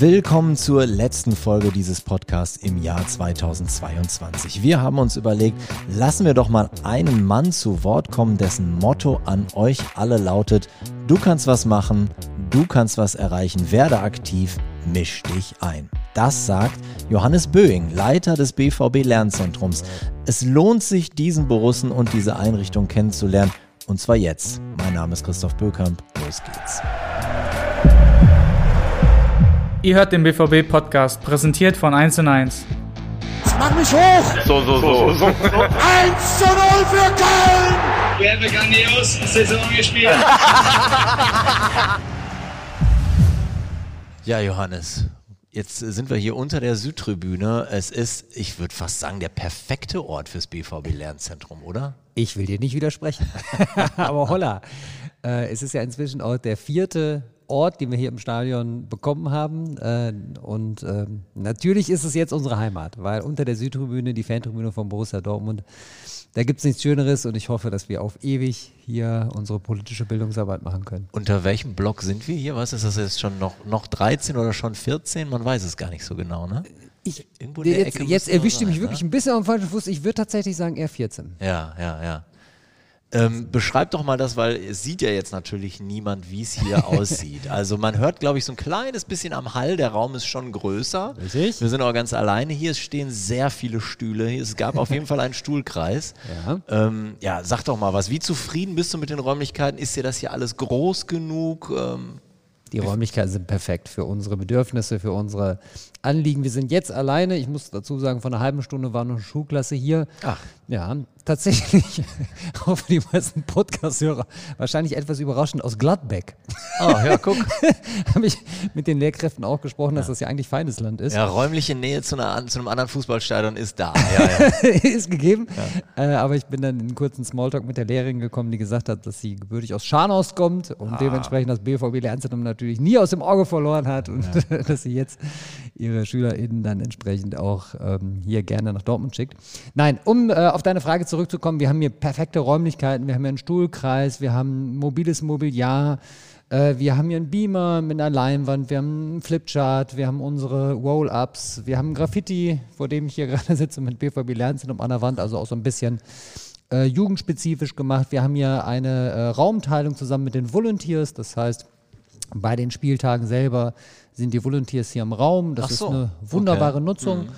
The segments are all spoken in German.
Willkommen zur letzten Folge dieses Podcasts im Jahr 2022. Wir haben uns überlegt, lassen wir doch mal einen Mann zu Wort kommen, dessen Motto an euch alle lautet, du kannst was machen, du kannst was erreichen, werde aktiv, misch dich ein. Das sagt Johannes Böing, Leiter des BVB Lernzentrums. Es lohnt sich, diesen Borussen und diese Einrichtung kennenzulernen. Und zwar jetzt. Mein Name ist Christoph Bökamp. Los geht's. Ihr hört den BVB-Podcast, präsentiert von 1 und 1. Mach mich hoch! So, so, so. so, 1 zu 0 für Köln! Wir haben grandios Saison gespielt. ja, Johannes, Jetzt sind wir hier unter der Südtribüne. Es ist, ich würde fast sagen, der perfekte Ort fürs BVB-Lernzentrum, oder? Ich will dir nicht widersprechen. Aber holla, äh, es ist ja inzwischen auch der vierte Ort, den wir hier im Stadion bekommen haben. Äh, und äh, natürlich ist es jetzt unsere Heimat, weil unter der Südtribüne, die Fantribüne von Borussia Dortmund, da gibt es nichts Schöneres und ich hoffe, dass wir auf ewig hier unsere politische Bildungsarbeit machen können. Unter welchem Block sind wir hier? Was ist das jetzt schon noch, noch 13 oder schon 14? Man weiß es gar nicht so genau, ne? Ich, jetzt, jetzt erwischt ihr mich wirklich ne? ein bisschen am falschen Fuß. Ich würde tatsächlich sagen eher 14. Ja, ja, ja. Ähm, beschreib doch mal das, weil es sieht ja jetzt natürlich niemand, wie es hier aussieht. Also man hört, glaube ich, so ein kleines bisschen am Hall. Der Raum ist schon größer. Richtig. Wir sind aber ganz alleine hier. Es stehen sehr viele Stühle. Es gab auf jeden Fall einen Stuhlkreis. Ja. Ähm, ja, sag doch mal was. Wie zufrieden bist du mit den Räumlichkeiten? Ist dir das hier alles groß genug? Ähm, die Räumlichkeiten sind perfekt für unsere Bedürfnisse, für unsere Anliegen. Wir sind jetzt alleine. Ich muss dazu sagen, vor einer halben Stunde war noch eine Schulklasse hier. Ach. Ja, tatsächlich, auch für die meisten Podcast-Hörer, wahrscheinlich etwas überraschend aus Gladbeck. Oh, ja, guck. Habe ich mit den Lehrkräften auch gesprochen, dass ja. das ja eigentlich feines Land ist. Ja, räumliche Nähe zu, einer, zu einem anderen Fußballstadion ist da. Ja, ja. ist gegeben. Äh, aber ich bin dann in einen kurzen Smalltalk mit der Lehrerin gekommen, die gesagt hat, dass sie gebürtig aus Scharnhorst kommt und ah. dementsprechend das BVB Lernzentrum natürlich nie aus dem Auge verloren hat und dass sie jetzt ihre SchülerInnen dann entsprechend auch ähm, hier gerne nach Dortmund schickt. Nein, um äh, auf deine Frage zurückzukommen, wir haben hier perfekte Räumlichkeiten, wir haben hier einen Stuhlkreis, wir haben mobiles Mobiliar, äh, wir haben hier einen Beamer mit einer Leinwand, wir haben einen Flipchart, wir haben unsere Roll-Ups, wir haben Graffiti, vor dem ich hier gerade sitze mit BVB Lernzentrum an der Wand, also auch so ein bisschen äh, jugendspezifisch gemacht. Wir haben hier eine äh, Raumteilung zusammen mit den Volunteers, das heißt, bei den Spieltagen selber sind die Volunteers hier im Raum. Das so. ist eine wunderbare okay. Nutzung. Mhm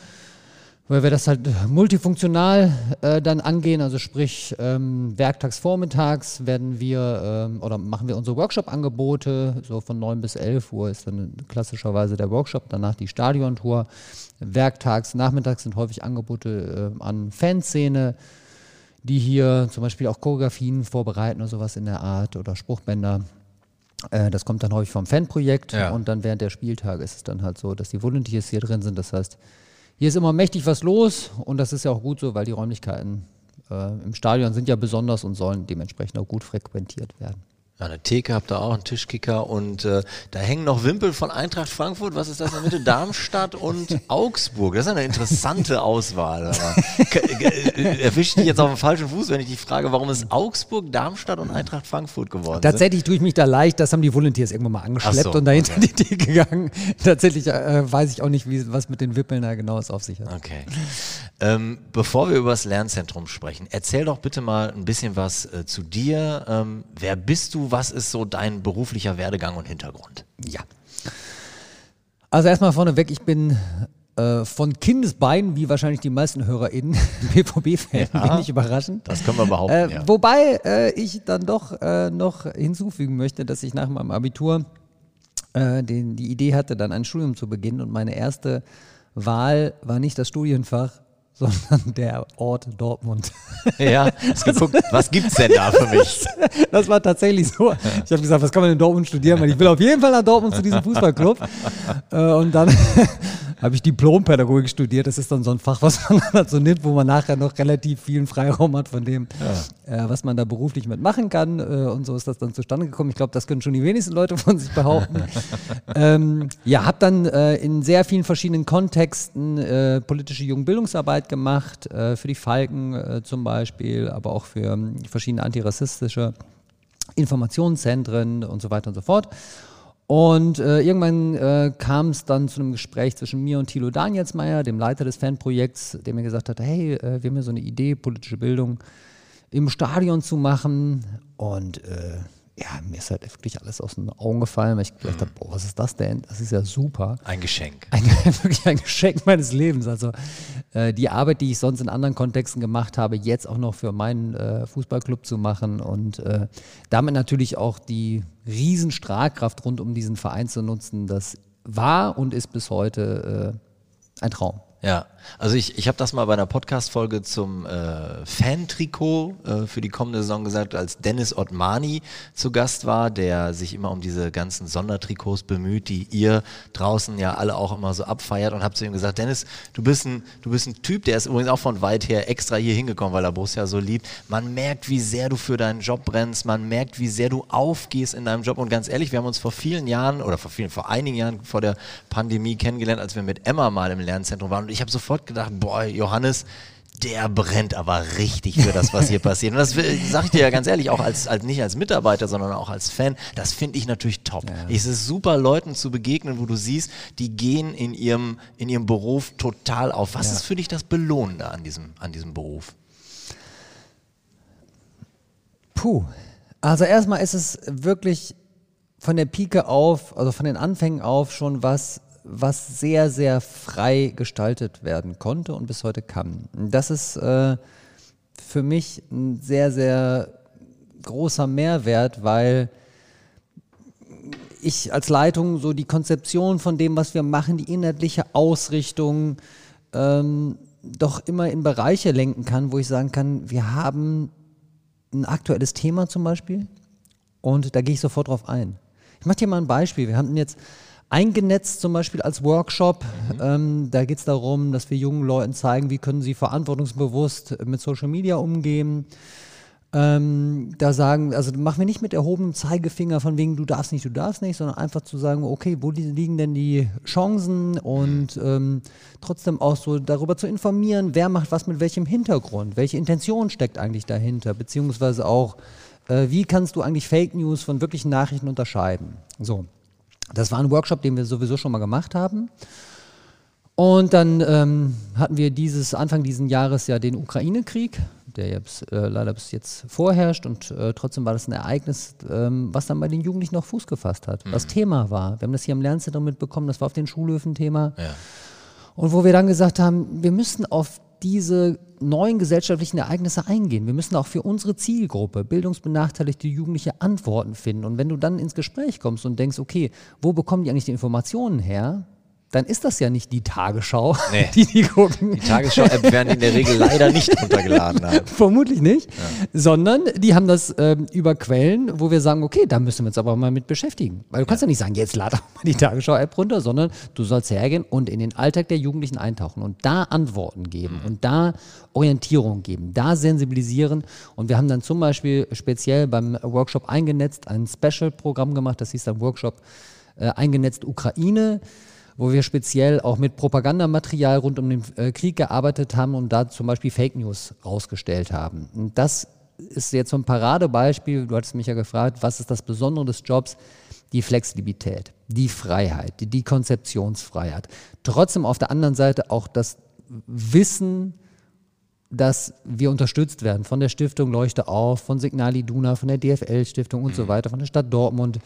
weil wir das halt multifunktional äh, dann angehen, also sprich ähm, werktags vormittags werden wir ähm, oder machen wir unsere Workshop-Angebote, so von 9 bis 11 Uhr ist dann klassischerweise der Workshop, danach die Stadiontour. Werktags, nachmittags sind häufig Angebote äh, an Fanszene, die hier zum Beispiel auch Choreografien vorbereiten oder sowas in der Art oder Spruchbänder. Äh, das kommt dann häufig vom Fanprojekt ja. und dann während der Spieltage ist es dann halt so, dass die Volunteers hier drin sind, das heißt, hier ist immer mächtig was los und das ist ja auch gut so, weil die Räumlichkeiten äh, im Stadion sind ja besonders und sollen dementsprechend auch gut frequentiert werden. Ja, eine Theke habt ihr auch, einen Tischkicker und äh, da hängen noch Wimpel von Eintracht Frankfurt. Was ist das in der Mitte? Darmstadt und Augsburg. Das ist eine interessante Auswahl. Äh, erwischt dich jetzt auf dem falschen Fuß, wenn ich dich frage, warum ist Augsburg, Darmstadt und Eintracht Frankfurt geworden? Tatsächlich tue ich mich da leicht. Das haben die Volunteers irgendwann mal angeschleppt so, und dahinter okay. die Theke gegangen. Tatsächlich äh, weiß ich auch nicht, wie, was mit den Wippeln da genau auf sich hat. Okay. Ähm, bevor wir über das Lernzentrum sprechen, erzähl doch bitte mal ein bisschen was äh, zu dir. Ähm, wer bist du? Was ist so dein beruflicher Werdegang und Hintergrund? Ja. Also erstmal vorneweg, ich bin äh, von Kindesbeinen, wie wahrscheinlich die meisten HörerInnen, BVB-Fan, ja, wenig überraschend. Das können wir behaupten. Äh, ja. Wobei äh, ich dann doch äh, noch hinzufügen möchte, dass ich nach meinem Abitur äh, den, die Idee hatte, dann ein Studium zu beginnen und meine erste Wahl war nicht das Studienfach, sondern der Ort Dortmund. Ja, hast geguckt, was gibt's denn da für mich? Das war tatsächlich so. Ich habe gesagt, was kann man in Dortmund studieren? Weil ich will auf jeden Fall nach Dortmund zu diesem Fußballclub. Äh, und dann habe ich Diplompädagogik studiert. Das ist dann so ein Fach, was man so nimmt, wo man nachher noch relativ vielen Freiraum hat von dem, ja. äh, was man da beruflich mitmachen kann. Äh, und so ist das dann zustande gekommen. Ich glaube, das können schon die wenigsten Leute von sich behaupten. ähm, ja, habe dann äh, in sehr vielen verschiedenen Kontexten äh, politische Jugendbildungsarbeit gemacht, äh, für die Falken äh, zum Beispiel, aber auch für ähm, verschiedene antirassistische Informationszentren und so weiter und so fort. Und äh, irgendwann äh, kam es dann zu einem Gespräch zwischen mir und Thilo Danielsmeier, dem Leiter des Fanprojekts, der mir gesagt hat, hey, äh, wir haben ja so eine Idee, politische Bildung im Stadion zu machen. Und äh, ja, mir ist halt wirklich alles aus den Augen gefallen, weil ich gedacht habe, boah, was ist das denn? Das ist ja super. Ein Geschenk. Ein, wirklich ein Geschenk meines Lebens. Also äh, die Arbeit, die ich sonst in anderen Kontexten gemacht habe, jetzt auch noch für meinen äh, Fußballclub zu machen und äh, damit natürlich auch die Riesenstrahlkraft rund um diesen Verein zu nutzen, das war und ist bis heute äh, ein Traum. Ja, also ich, ich habe das mal bei einer Podcast-Folge zum äh, Fan-Trikot äh, für die kommende Saison gesagt, als Dennis Ottmani zu Gast war, der sich immer um diese ganzen Sondertrikots bemüht, die ihr draußen ja alle auch immer so abfeiert und habe zu ihm gesagt, Dennis, du bist ein, du bist ein Typ, der ist übrigens auch von weit her extra hier hingekommen, weil er Borussia so liebt. Man merkt, wie sehr du für deinen Job brennst, man merkt, wie sehr du aufgehst in deinem Job. Und ganz ehrlich, wir haben uns vor vielen Jahren oder vor vielen, vor einigen Jahren vor der Pandemie kennengelernt, als wir mit Emma mal im Lernzentrum waren und ich habe sofort gedacht, boah, Johannes, der brennt aber richtig für das, was hier passiert. Und das sage ich dir ja ganz ehrlich, auch als, als nicht als Mitarbeiter, sondern auch als Fan, das finde ich natürlich top. Ja. Es ist super, Leuten zu begegnen, wo du siehst, die gehen in ihrem, in ihrem Beruf total auf. Was ja. ist für dich das Belohnende an diesem, an diesem Beruf? Puh. Also erstmal ist es wirklich von der Pike auf, also von den Anfängen auf schon was, was sehr, sehr frei gestaltet werden konnte und bis heute kann. Das ist äh, für mich ein sehr, sehr großer Mehrwert, weil ich als Leitung so die Konzeption von dem, was wir machen, die inhaltliche Ausrichtung, ähm, doch immer in Bereiche lenken kann, wo ich sagen kann, wir haben ein aktuelles Thema zum Beispiel und da gehe ich sofort drauf ein. Ich mache dir mal ein Beispiel. Wir haben jetzt eingenetzt zum Beispiel als Workshop. Mhm. Ähm, da geht es darum, dass wir jungen Leuten zeigen, wie können sie verantwortungsbewusst mit Social Media umgehen. Ähm, da sagen, also machen wir nicht mit erhobenem Zeigefinger von wegen, du darfst nicht, du darfst nicht, sondern einfach zu sagen, okay, wo liegen denn die Chancen und ähm, trotzdem auch so darüber zu informieren, wer macht was mit welchem Hintergrund, welche Intention steckt eigentlich dahinter, beziehungsweise auch, äh, wie kannst du eigentlich Fake News von wirklichen Nachrichten unterscheiden. So. Das war ein Workshop, den wir sowieso schon mal gemacht haben. Und dann ähm, hatten wir dieses Anfang dieses Jahres ja den Ukraine-Krieg, der jetzt äh, leider bis jetzt vorherrscht und äh, trotzdem war das ein Ereignis, ähm, was dann bei den Jugendlichen noch Fuß gefasst hat, mhm. was Thema war. Wir haben das hier im Lernzentrum mitbekommen, das war auf den Schulhöfen Thema. Ja. Und wo wir dann gesagt haben, wir müssen auf diese neuen gesellschaftlichen Ereignisse eingehen. Wir müssen auch für unsere Zielgruppe, bildungsbenachteiligte Jugendliche, Antworten finden. Und wenn du dann ins Gespräch kommst und denkst, okay, wo bekommen die eigentlich die Informationen her? Dann ist das ja nicht die Tagesschau, nee. die die gucken. Die Tagesschau-App werden in der Regel leider nicht runtergeladen haben. Vermutlich nicht, ja. sondern die haben das ähm, über Quellen, wo wir sagen, okay, da müssen wir uns aber mal mit beschäftigen. Weil du kannst ja, ja nicht sagen, jetzt lade auch mal die Tagesschau-App runter, sondern du sollst hergehen und in den Alltag der Jugendlichen eintauchen und da Antworten geben mhm. und da Orientierung geben, da sensibilisieren. Und wir haben dann zum Beispiel speziell beim Workshop eingenetzt ein Special-Programm gemacht, das hieß dann Workshop äh, eingenetzt Ukraine wo wir speziell auch mit Propagandamaterial rund um den äh, Krieg gearbeitet haben und da zum Beispiel Fake News rausgestellt haben. Und das ist jetzt so ein Paradebeispiel, du hattest mich ja gefragt, was ist das Besondere des Jobs? Die Flexibilität, die Freiheit, die, die Konzeptionsfreiheit. Trotzdem auf der anderen Seite auch das Wissen, dass wir unterstützt werden von der Stiftung Leuchte auf, von Signal Iduna, von der DFL-Stiftung und so mhm. weiter, von der Stadt Dortmund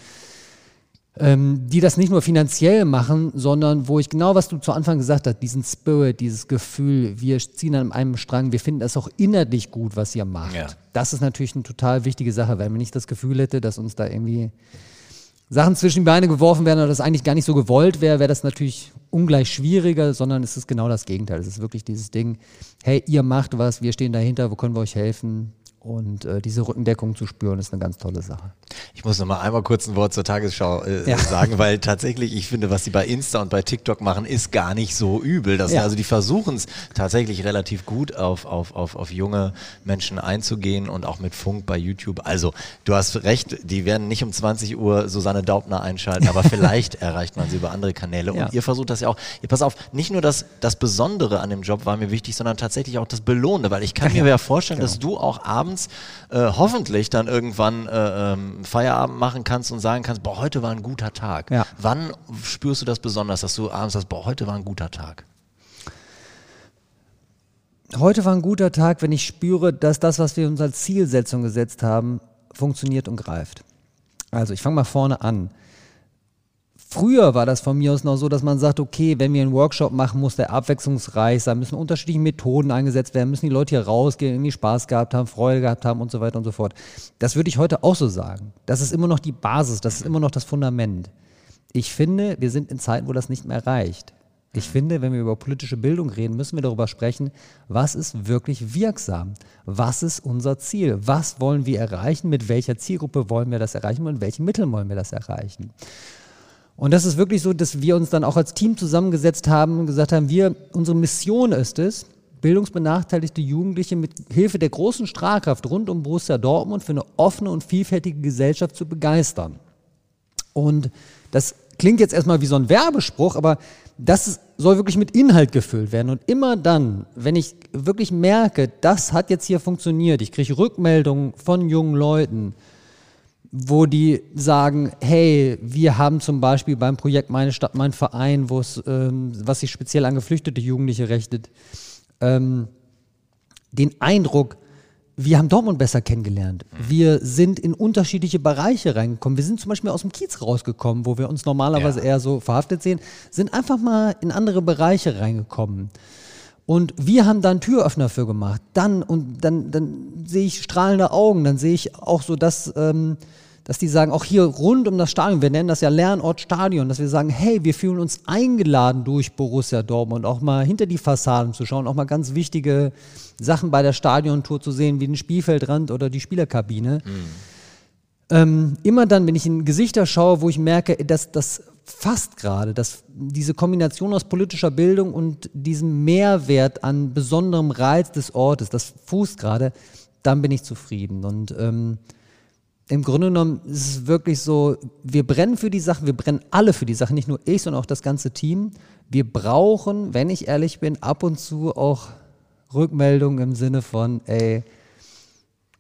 ähm, die das nicht nur finanziell machen, sondern wo ich genau, was du zu Anfang gesagt hast, diesen Spirit, dieses Gefühl, wir ziehen an einem Strang, wir finden das auch innerlich gut, was ihr macht. Ja. Das ist natürlich eine total wichtige Sache, weil man nicht das Gefühl hätte, dass uns da irgendwie Sachen zwischen die Beine geworfen werden oder das eigentlich gar nicht so gewollt wäre, wäre das natürlich ungleich schwieriger, sondern es ist genau das Gegenteil. Es ist wirklich dieses Ding, hey, ihr macht was, wir stehen dahinter, wo können wir euch helfen? Und äh, diese Rückendeckung zu spüren, ist eine ganz tolle Sache. Ich muss noch mal einmal kurz ein Wort zur Tagesschau äh, ja. sagen, weil tatsächlich, ich finde, was sie bei Insta und bei TikTok machen, ist gar nicht so übel. Das, ja. Also die versuchen es tatsächlich relativ gut auf, auf, auf, auf junge Menschen einzugehen und auch mit Funk bei YouTube. Also du hast recht, die werden nicht um 20 Uhr Susanne Daubner einschalten, aber vielleicht erreicht man sie über andere Kanäle. Und ja. ihr versucht das ja auch. Ihr pass auf, nicht nur das, das Besondere an dem Job war mir wichtig, sondern tatsächlich auch das Belohnende, weil ich kann mir ja vorstellen, genau. dass du auch abends abends äh, hoffentlich dann irgendwann äh, ähm, Feierabend machen kannst und sagen kannst, boah, heute war ein guter Tag. Ja. Wann spürst du das besonders, dass du abends sagst, boah, heute war ein guter Tag? Heute war ein guter Tag, wenn ich spüre, dass das, was wir uns als Zielsetzung gesetzt haben, funktioniert und greift. Also ich fange mal vorne an. Früher war das von mir aus noch so, dass man sagt, okay, wenn wir einen Workshop machen, muss der abwechslungsreich sein, müssen unterschiedliche Methoden eingesetzt werden, müssen die Leute hier rausgehen, irgendwie Spaß gehabt haben, Freude gehabt haben und so weiter und so fort. Das würde ich heute auch so sagen. Das ist immer noch die Basis, das ist immer noch das Fundament. Ich finde, wir sind in Zeiten, wo das nicht mehr reicht. Ich finde, wenn wir über politische Bildung reden, müssen wir darüber sprechen, was ist wirklich wirksam? Was ist unser Ziel? Was wollen wir erreichen? Mit welcher Zielgruppe wollen wir das erreichen? Und mit welchen Mitteln wollen wir das erreichen? Und das ist wirklich so, dass wir uns dann auch als Team zusammengesetzt haben und gesagt haben, wir, unsere Mission ist es, bildungsbenachteiligte Jugendliche mit Hilfe der großen Strahlkraft rund um Borussia Dortmund für eine offene und vielfältige Gesellschaft zu begeistern. Und das klingt jetzt erstmal wie so ein Werbespruch, aber das soll wirklich mit Inhalt gefüllt werden. Und immer dann, wenn ich wirklich merke, das hat jetzt hier funktioniert, ich kriege Rückmeldungen von jungen Leuten, wo die sagen, hey, wir haben zum Beispiel beim Projekt Meine Stadt, mein Verein, wo es, ähm, was sich speziell an geflüchtete Jugendliche richtet, ähm, den Eindruck, wir haben Dortmund besser kennengelernt. Wir sind in unterschiedliche Bereiche reingekommen. Wir sind zum Beispiel aus dem Kiez rausgekommen, wo wir uns normalerweise Ja. eher so verhaftet sehen, sind einfach mal in andere Bereiche reingekommen. Und wir haben da einen Türöffner für gemacht. Dann und dann, dann sehe ich strahlende Augen. Dann sehe ich auch so, dass, ähm, dass die sagen, auch hier rund um das Stadion, wir nennen das ja Lernort Stadion, dass wir sagen, hey, wir fühlen uns eingeladen durch Borussia Dortmund, auch mal hinter die Fassaden zu schauen, auch mal ganz wichtige Sachen bei der Stadiontour zu sehen, wie den Spielfeldrand oder die Spielerkabine. Ähm, immer dann, wenn ich in Gesichter schaue, wo ich merke, dass das fast gerade, dass diese Kombination aus politischer Bildung und diesem Mehrwert an besonderem Reiz des Ortes, das fußt gerade, dann bin ich zufrieden. Und ähm, im Grunde genommen ist es wirklich so, wir brennen für die Sachen, wir brennen alle für die Sachen, nicht nur ich, sondern auch das ganze Team. Wir brauchen, wenn ich ehrlich bin, ab und zu auch Rückmeldungen im Sinne von, ey,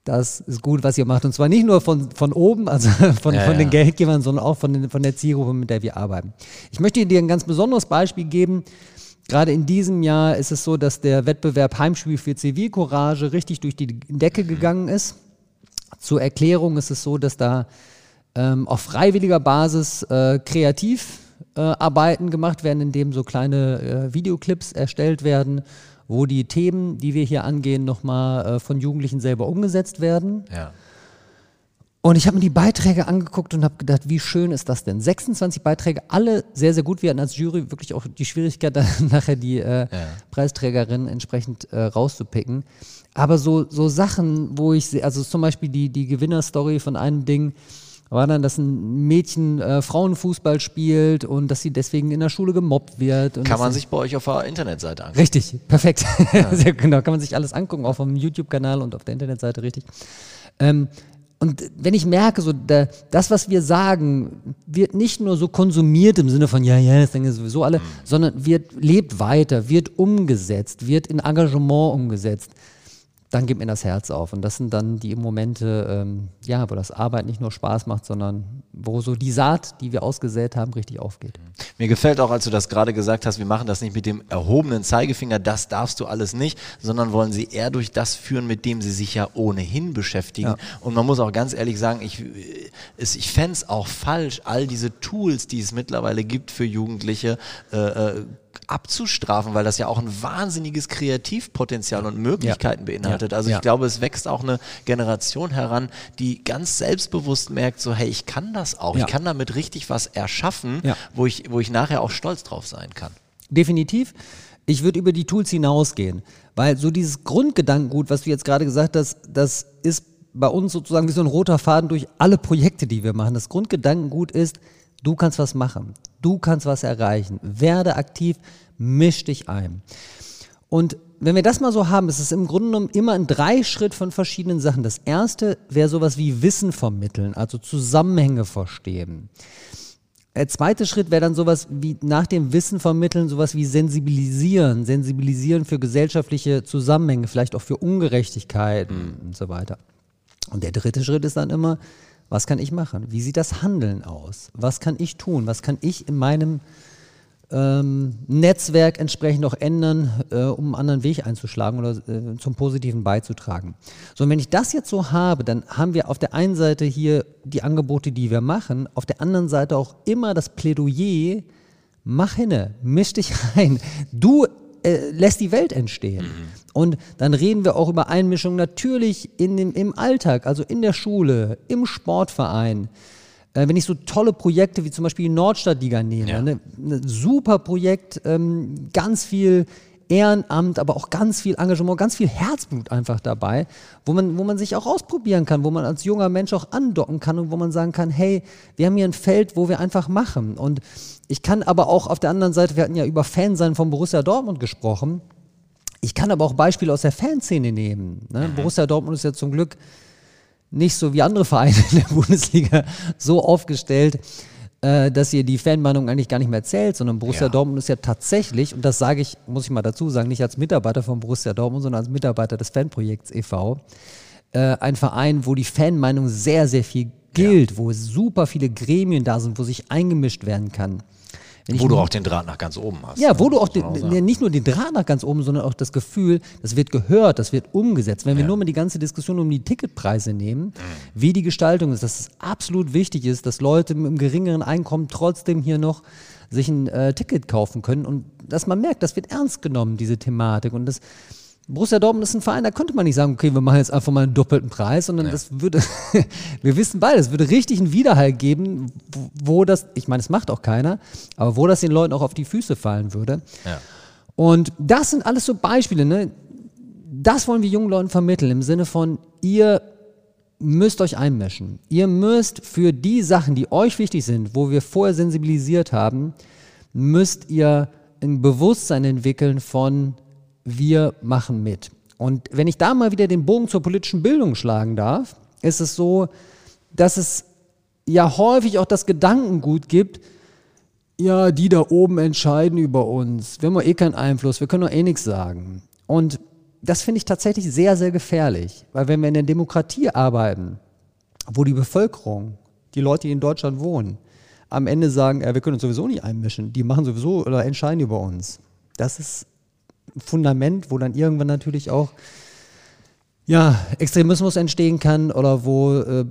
das ist gut, was ihr macht. Und zwar nicht nur von, von oben, also von, Ja, von den ja. Geldgebern, sondern auch von, den, von der Zielgruppe, mit der wir arbeiten. Ich möchte dir ein ganz besonderes Beispiel geben. Gerade in diesem Jahr ist es so, dass der Wettbewerb Heimspiel für Zivilcourage richtig durch die Decke gegangen ist. Zur Erklärung ist es so, dass da ähm, auf freiwilliger Basis äh, Kreativarbeiten äh, Arbeiten gemacht werden, indem so kleine äh, Videoclips erstellt werden, wo die Themen, die wir hier angehen, nochmal äh, von Jugendlichen selber umgesetzt werden. Ja. Und ich habe mir die Beiträge angeguckt und habe gedacht, wie schön ist das denn? 26 Beiträge, alle sehr, sehr gut. Wir hatten als Jury wirklich auch die Schwierigkeit, dann nachher die äh, Preisträgerin entsprechend äh, rauszupicken. Aber so, so Sachen, wo ich, also zum Beispiel die, die Gewinnerstory von einem Ding, war dann, dass ein Mädchen äh, Frauenfußball spielt und dass sie deswegen in der Schule gemobbt wird. Und Kann man sich bei euch auf der Internetseite angucken. Richtig, perfekt. Sehr genau, kann man sich alles angucken, auch vom YouTube-Kanal und auf der Internetseite, richtig. Ähm, und wenn ich merke, so da, das, was wir sagen, wird nicht nur so konsumiert im Sinne von, ja, ja, das denken sowieso alle, sondern wird, lebt weiter, wird umgesetzt, wird in Engagement umgesetzt, dann geht mir das Herz auf. Und das sind dann die Momente, ähm, ja, wo das Arbeit nicht nur Spaß macht, sondern wo so die Saat, die wir ausgesät haben, richtig aufgeht. Mir gefällt auch, als du das gerade gesagt hast, wir machen das nicht mit dem erhobenen Zeigefinger, das darfst du alles nicht, sondern wollen sie eher durch das führen, mit dem sie sich ja ohnehin beschäftigen. Ja. Und man muss auch ganz ehrlich sagen, ich, es- ich fände es auch falsch, all diese Tools, die es mittlerweile gibt für Jugendliche, äh, äh, abzustrafen, weil das ja auch ein wahnsinniges Kreativpotenzial und Möglichkeiten beinhaltet. Ja. Also ich Ja. glaube, es wächst auch eine Generation heran, die ganz selbstbewusst merkt, so hey, ich kann das auch, Ja. ich kann damit richtig was erschaffen, wo, ich, wo ich nachher auch stolz drauf sein kann. Definitiv. Ich würde über die Tools hinausgehen, weil so dieses Grundgedankengut, was du jetzt gerade gesagt hast, das ist bei uns sozusagen wie so ein roter Faden durch alle Projekte, die wir machen. Das Grundgedankengut ist, du kannst was machen, du kannst was erreichen, werde aktiv, misch dich ein. Und wenn wir das mal so haben, ist es im Grunde genommen immer ein Dreischritt von verschiedenen Sachen. Das erste wäre sowas wie Wissen vermitteln, also Zusammenhänge verstehen. Der zweite Schritt wäre dann sowas wie nach dem Wissen vermitteln, sowas wie sensibilisieren, sensibilisieren für gesellschaftliche Zusammenhänge, vielleicht auch für Ungerechtigkeiten und so weiter. Und der dritte Schritt ist dann immer, was kann ich machen? Wie sieht das Handeln aus? Was kann ich tun? Was kann ich in meinem ähm, Netzwerk entsprechend auch ändern, äh, um einen anderen Weg einzuschlagen oder äh, zum Positiven beizutragen. So, und wenn ich das jetzt so habe, dann haben wir auf der einen Seite hier die Angebote, die wir machen, auf der anderen Seite auch immer das Plädoyer, mach hinne, misch dich rein. Du äh, lässt die Welt entstehen. Und dann reden wir auch über Einmischung natürlich in dem, im Alltag, also in der Schule, im Sportverein. Äh, wenn ich so tolle Projekte wie zum Beispiel die Nordstadtliga nehme, Ja. ne, ein super Projekt, ähm, ganz viel Ehrenamt, aber auch ganz viel Engagement, ganz viel Herzblut einfach dabei, wo man, wo man sich auch ausprobieren kann, wo man als junger Mensch auch andocken kann und wo man sagen kann, hey, wir haben hier ein Feld, wo wir einfach machen. Und ich kann aber auch auf der anderen Seite, wir hatten ja über Fansein von Borussia Dortmund gesprochen, ich kann aber auch Beispiele aus der Fanszene nehmen. Ne? Borussia Dortmund ist ja zum Glück nicht so wie andere Vereine in der Bundesliga so aufgestellt, äh, dass ihr die Fanmeinung eigentlich gar nicht mehr zählt, sondern Borussia Ja. Dortmund ist ja tatsächlich, und das sage ich, muss ich mal dazu sagen, nicht als Mitarbeiter von Borussia Dortmund, sondern als Mitarbeiter des Fanprojekts e.V., äh, ein Verein, wo die Fanmeinung sehr, sehr viel gilt, wo super viele Gremien da sind, wo sich eingemischt werden kann. Wo du auch den Draht nach ganz oben hast. ja, ne? wo du auch den, sagen. ja, nicht nur den Draht nach ganz oben, sondern auch das Gefühl, das wird gehört, das wird umgesetzt. Wenn wir Ja. nur mal die ganze Diskussion um die Ticketpreise nehmen, Mhm. wie die Gestaltung ist, dass es absolut wichtig ist, dass Leute mit einem geringeren Einkommen trotzdem hier noch sich ein äh, Ticket kaufen können und dass man merkt, das wird ernst genommen, diese Thematik. Und das Borussia Dortmund ist ein Verein, da könnte man nicht sagen, okay, wir machen jetzt einfach mal einen doppelten Preis, sondern das würde, wir wissen beide, es würde richtig einen Widerhall geben, wo, wo das, ich meine, es macht auch keiner, aber wo das den Leuten auch auf die Füße fallen würde. Ja. Und das sind alles so Beispiele, ne? Das wollen wir jungen Leuten vermitteln, im Sinne von, ihr müsst euch einmischen. Ihr müsst für die Sachen, die euch wichtig sind, wo wir vorher sensibilisiert haben, müsst ihr ein Bewusstsein entwickeln von, wir machen mit. Und wenn ich da mal wieder den Bogen zur politischen Bildung schlagen darf, ist es so, dass es ja häufig auch das Gedankengut gibt, ja, die da oben entscheiden über uns. Wir haben eh keinen Einfluss, wir können doch eh nichts sagen. Und das finde ich tatsächlich sehr, sehr gefährlich, weil wenn wir in der Demokratie arbeiten, wo die Bevölkerung, die Leute, die in Deutschland wohnen, am Ende sagen, ja, wir können uns sowieso nicht einmischen, die machen sowieso oder entscheiden über uns. Das ist Fundament, wo dann irgendwann natürlich auch ja, Extremismus entstehen kann oder wo, äh,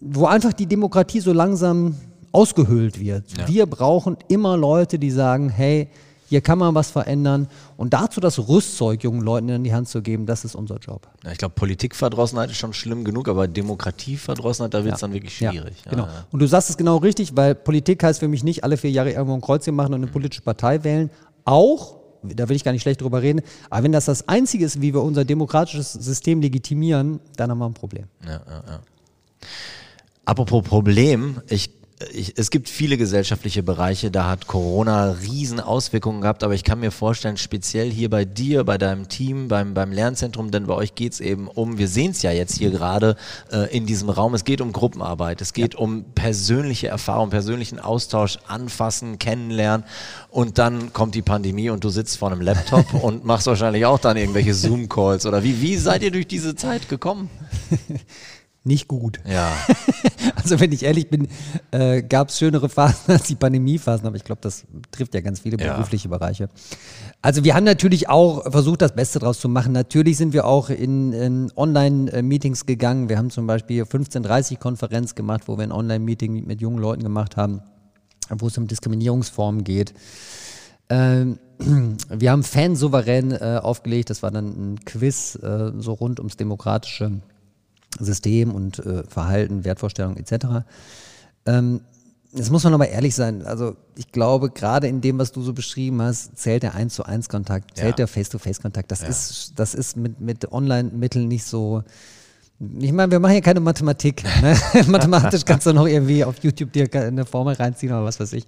wo einfach die Demokratie so langsam ausgehöhlt wird. Ja. Wir brauchen immer Leute, die sagen, hey, hier kann man was verändern und dazu das Rüstzeug jungen Leuten in die Hand zu geben, das ist unser Job. Ja, ich glaube, Politikverdrossenheit ist schon schlimm genug, aber Demokratieverdrossenheit, da wird es dann wirklich schwierig. Ja, genau. Ja, Und du sagst es genau richtig, weil Politik heißt für mich nicht alle vier Jahre irgendwo ein Kreuzchen machen und eine politische Partei wählen. Auch, da will ich gar nicht schlecht drüber reden, aber wenn das das Einzige ist, wie wir unser demokratisches System legitimieren, dann haben wir ein Problem. ja, ja, ja. Apropos Problem, ich, ich, es gibt viele gesellschaftliche Bereiche, da hat Corona riesen Auswirkungen gehabt, aber ich kann mir vorstellen, speziell hier bei dir, bei deinem Team, beim, beim Lernzentrum, denn bei euch geht es eben um, wir sehen es ja jetzt hier gerade äh, in diesem Raum, es geht um Gruppenarbeit, es geht um persönliche Erfahrung, persönlichen Austausch, anfassen, kennenlernen. Und dann kommt die Pandemie und du sitzt vor einem Laptop und machst wahrscheinlich auch dann irgendwelche Zoom-Calls oder wie, wie seid ihr durch diese Zeit gekommen? Nicht gut. Ja. Also wenn ich ehrlich bin, äh, gab es schönere Phasen als die Pandemiephasen, aber ich glaube, das trifft ja ganz viele Ja. berufliche Bereiche. Also wir haben natürlich auch versucht, das Beste draus zu machen. Natürlich sind wir auch in, in Online-Meetings gegangen. Wir haben zum Beispiel 1530-Konferenz gemacht, wo wir ein Online-Meeting mit jungen Leuten gemacht haben, wo es um Diskriminierungsformen geht. Ähm, wir haben Fansouverän äh, aufgelegt, das war dann ein Quiz äh, so rund ums demokratische System und äh, Verhalten, Wertvorstellungen etc. Ähm, das muss man aber ehrlich sein. Also ich glaube, gerade in dem, was du so beschrieben hast, zählt der 1 zu 1 Kontakt, zählt Ja. der Face-to-Face-Kontakt. Das ist, das ist mit, mit Online-Mitteln nicht so. Ich meine, wir machen hier keine Mathematik. Ne? Mathematisch kannst du noch irgendwie auf YouTube dir eine Formel reinziehen oder was weiß ich.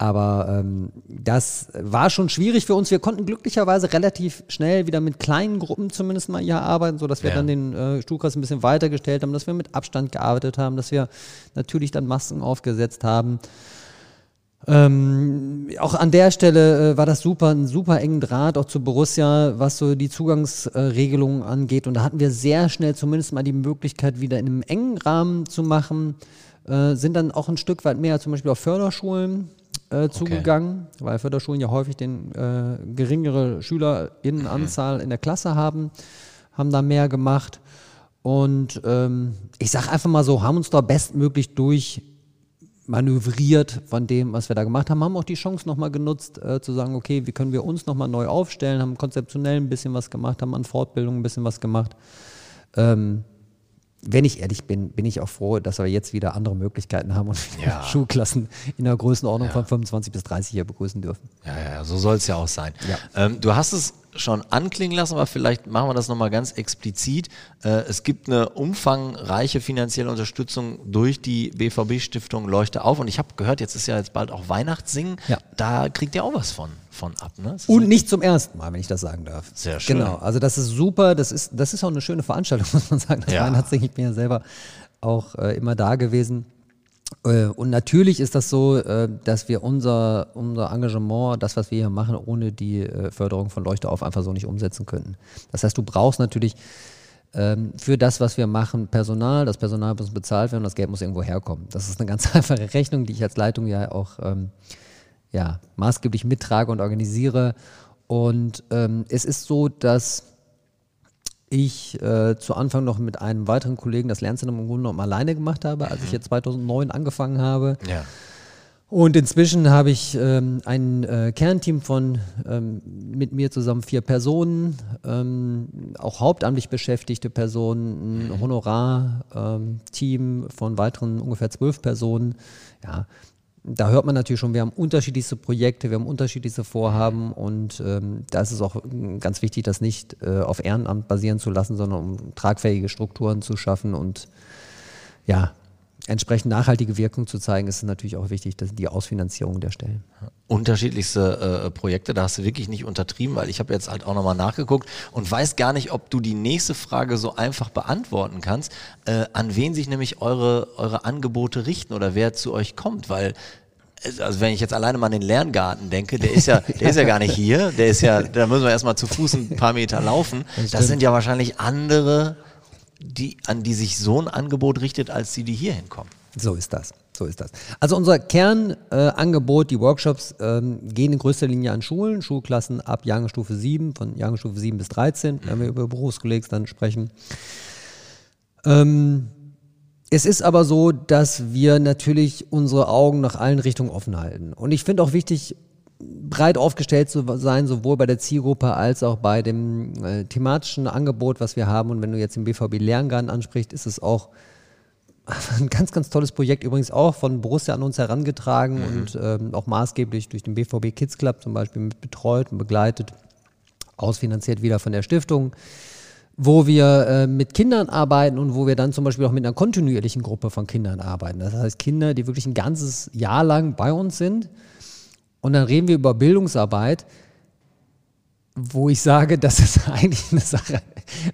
Aber ähm, das war schon schwierig für uns. Wir konnten glücklicherweise relativ schnell wieder mit kleinen Gruppen zumindest mal hier arbeiten, sodass wir Ja. dann den äh, Stuhlkreis ein bisschen weitergestellt haben, dass wir mit Abstand gearbeitet haben, dass wir natürlich dann Masken aufgesetzt haben. Ähm, auch an der Stelle äh, war das super, ein super engen Draht auch zu Borussia, was so die Zugangsregelungen angeht. Und da hatten wir sehr schnell zumindest mal die Möglichkeit, wieder in einem engen Rahmen zu machen. Äh, sind dann auch ein Stück weit mehr zum Beispiel auf Förderschulen äh, zugegangen, weil Förderschulen ja häufig den äh, geringere SchülerInnenanzahl in der Klasse haben, haben da mehr gemacht. Und ähm, ich sage einfach mal so, haben uns da bestmöglich durch manövriert von dem, was wir da gemacht haben, haben auch die Chance nochmal genutzt, äh, zu sagen, okay, wie können wir uns nochmal neu aufstellen, haben konzeptionell ein bisschen was gemacht, haben an Fortbildung ein bisschen was gemacht. Ähm, wenn ich ehrlich bin, bin ich auch froh, dass wir jetzt wieder andere Möglichkeiten haben und Ja. Schulklassen in der Größenordnung Ja. von 25 bis 30 hier begrüßen dürfen. Ja, ja, so soll es ja auch sein. Ja. Ähm, du hast es schon anklingen lassen, aber vielleicht machen wir das nochmal ganz explizit. Äh, es gibt eine umfangreiche finanzielle Unterstützung durch die BVB-Stiftung Leuchte auf. Und ich habe gehört, jetzt ist ja jetzt bald auch Weihnachtssingen. Ja. Da kriegt ihr auch was von, von ab. Ne? Und nicht zum ersten Mal, wenn ich das sagen darf. Sehr schön. Genau, also das ist super, das ist, das ist auch eine schöne Veranstaltung, muss man sagen. Das Ja. Weihnachtsding, ich bin ja selber auch äh, immer da gewesen. Äh, und natürlich ist das so, äh, dass wir unser, unser Engagement, das, was wir hier machen, ohne die äh, Förderung von Leuchte auf einfach so nicht umsetzen könnten. Das heißt, du brauchst natürlich ähm, für das, was wir machen, Personal. Das Personal muss bezahlt werden, das Geld muss irgendwo herkommen. Das ist eine ganz einfache Rechnung, die ich als Leitung ja auch ähm, ja, maßgeblich mittrage und organisiere. Und ähm, es ist so, dass ich äh, zu Anfang noch mit einem weiteren Kollegen das Lernzentrum im Grunde genommen alleine gemacht habe, als ich jetzt 2009 angefangen habe. Ja. Und inzwischen habe ich ähm, ein äh, Kernteam von ähm, mit mir zusammen vier Personen, ähm, auch hauptamtlich beschäftigte Personen, ein Honorar-Team von weiteren ungefähr zwölf Personen. Ja, da hört man natürlich schon, wir haben unterschiedlichste Projekte, wir haben unterschiedlichste Vorhaben und ähm, da ist es auch mm, ganz wichtig, das nicht äh, auf Ehrenamt basieren zu lassen, sondern um tragfähige Strukturen zu schaffen und ja, entsprechend nachhaltige Wirkung zu zeigen, ist es natürlich auch wichtig, dass die Ausfinanzierung der Stellen. unterschiedlichste äh, Projekte, da hast du wirklich nicht untertrieben, weil ich habe jetzt halt auch nochmal nachgeguckt und weiß gar nicht, ob du die nächste Frage so einfach beantworten kannst, äh, an wen sich nämlich eure, eure Angebote richten oder wer zu euch kommt, weil also wenn ich jetzt alleine mal an den Lerngarten denke, der ist ja, der ist ja gar nicht hier, der ist ja, da müssen wir erstmal zu Fuß ein paar Meter laufen. Das sind ja wahrscheinlich andere, die, an die sich so ein Angebot richtet, als die, die hier hinkommen. So ist das. So ist das. Also unser Kernangebot, äh, die Workshops, ähm, gehen in größter Linie an Schulen, Schulklassen ab Jahrgangsstufe 7, von Jahrgangsstufe 7 bis 13, wenn wir über Berufskollegs dann sprechen. Ähm, es ist aber so, dass wir natürlich unsere Augen nach allen Richtungen offen halten. Und ich finde auch wichtig, breit aufgestellt zu sein, sowohl bei der Zielgruppe als auch bei dem äh, thematischen Angebot, was wir haben. Und wenn du jetzt den BVB Lerngarten ansprichst, ist es auch ein ganz, ganz tolles Projekt, übrigens auch von Borussia an uns herangetragen und ähm, auch maßgeblich durch den BVB Kids Club zum Beispiel mit betreut und begleitet, ausfinanziert wieder von der Stiftung, wo wir äh, mit Kindern arbeiten und wo wir dann zum Beispiel auch mit einer kontinuierlichen Gruppe von Kindern arbeiten. Das heißt Kinder, die wirklich ein ganzes Jahr lang bei uns sind. Und dann reden wir über Bildungsarbeit, wo ich sage, das ist eigentlich eine Sache,